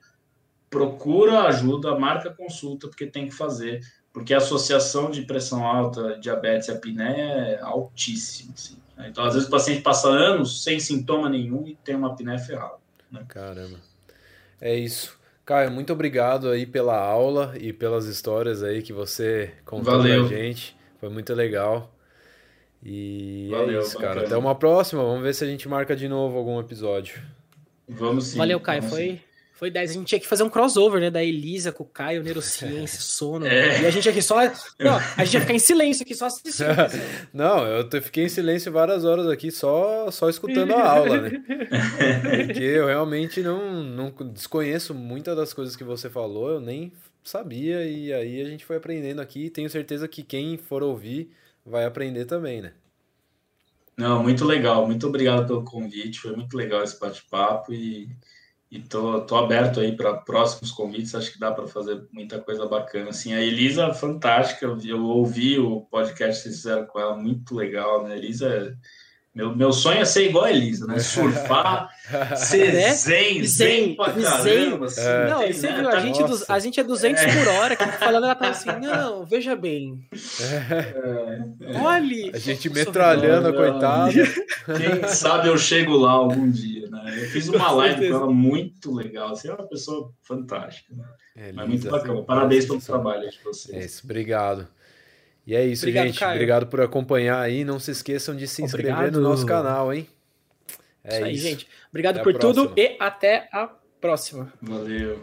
procura ajuda, marca consulta, porque tem que fazer, porque a associação de pressão alta, diabetes e apneia é altíssima. Assim, né? Então, às vezes, o paciente passa anos sem sintoma nenhum e tem uma apneia ferrada. Né? Caramba. É isso. Caio, muito obrigado aí pela aula e pelas histórias aí que você contou Valeu. pra gente. Foi muito legal. E é Valeu, é isso, cara. Até uma próxima. Vamos ver se a gente marca de novo algum episódio. Vamos sim. Valeu, Caio. Vamos foi, sim. Foi 10. A gente tinha que fazer um crossover, né? Da Elisa com o Caio, neurociência, *laughs* sono. É. E a gente aqui só. Não, a gente ia ficar em silêncio aqui, só assistindo. *laughs* Não, eu fiquei em silêncio várias horas aqui, só, só escutando a *laughs* aula, né? Porque eu realmente não, não desconheço muitas das coisas que você falou, eu nem sabia, e aí a gente foi aprendendo aqui. Tenho certeza que quem for ouvir vai aprender também, né? Não, muito legal. Muito obrigado pelo convite. Foi muito legal esse bate-papo e, e tô, tô aberto aí para próximos convites. Acho que dá para fazer muita coisa bacana. Assim, a Elisa, fantástica. Eu, ouvi o podcast que vocês fizeram com ela, muito legal. Né? Elisa é meu, meu sonho é ser igual a Elisa, né? Surfar, *laughs* ser né? zen, zen pra caramba. Assim, é. Não, você né? viu, a, gente dos, a gente é 200 é. por hora, que tá falando, ela tá assim, não, veja bem. É. Olhe. A gente metralhando, a coitada. Quem sabe eu chego lá algum dia, né? Eu fiz uma live com ela muito legal. Você é uma pessoa fantástica. Né? É, Mas muito bacana. Parabéns pelo trabalho de vocês. É isso, obrigado. E é isso, Obrigado, gente. Caio. Obrigado por acompanhar aí. Não se esqueçam de se inscrever Obrigado. no nosso canal, hein? É isso aí, isso. gente. Obrigado até por tudo e até a próxima. Valeu.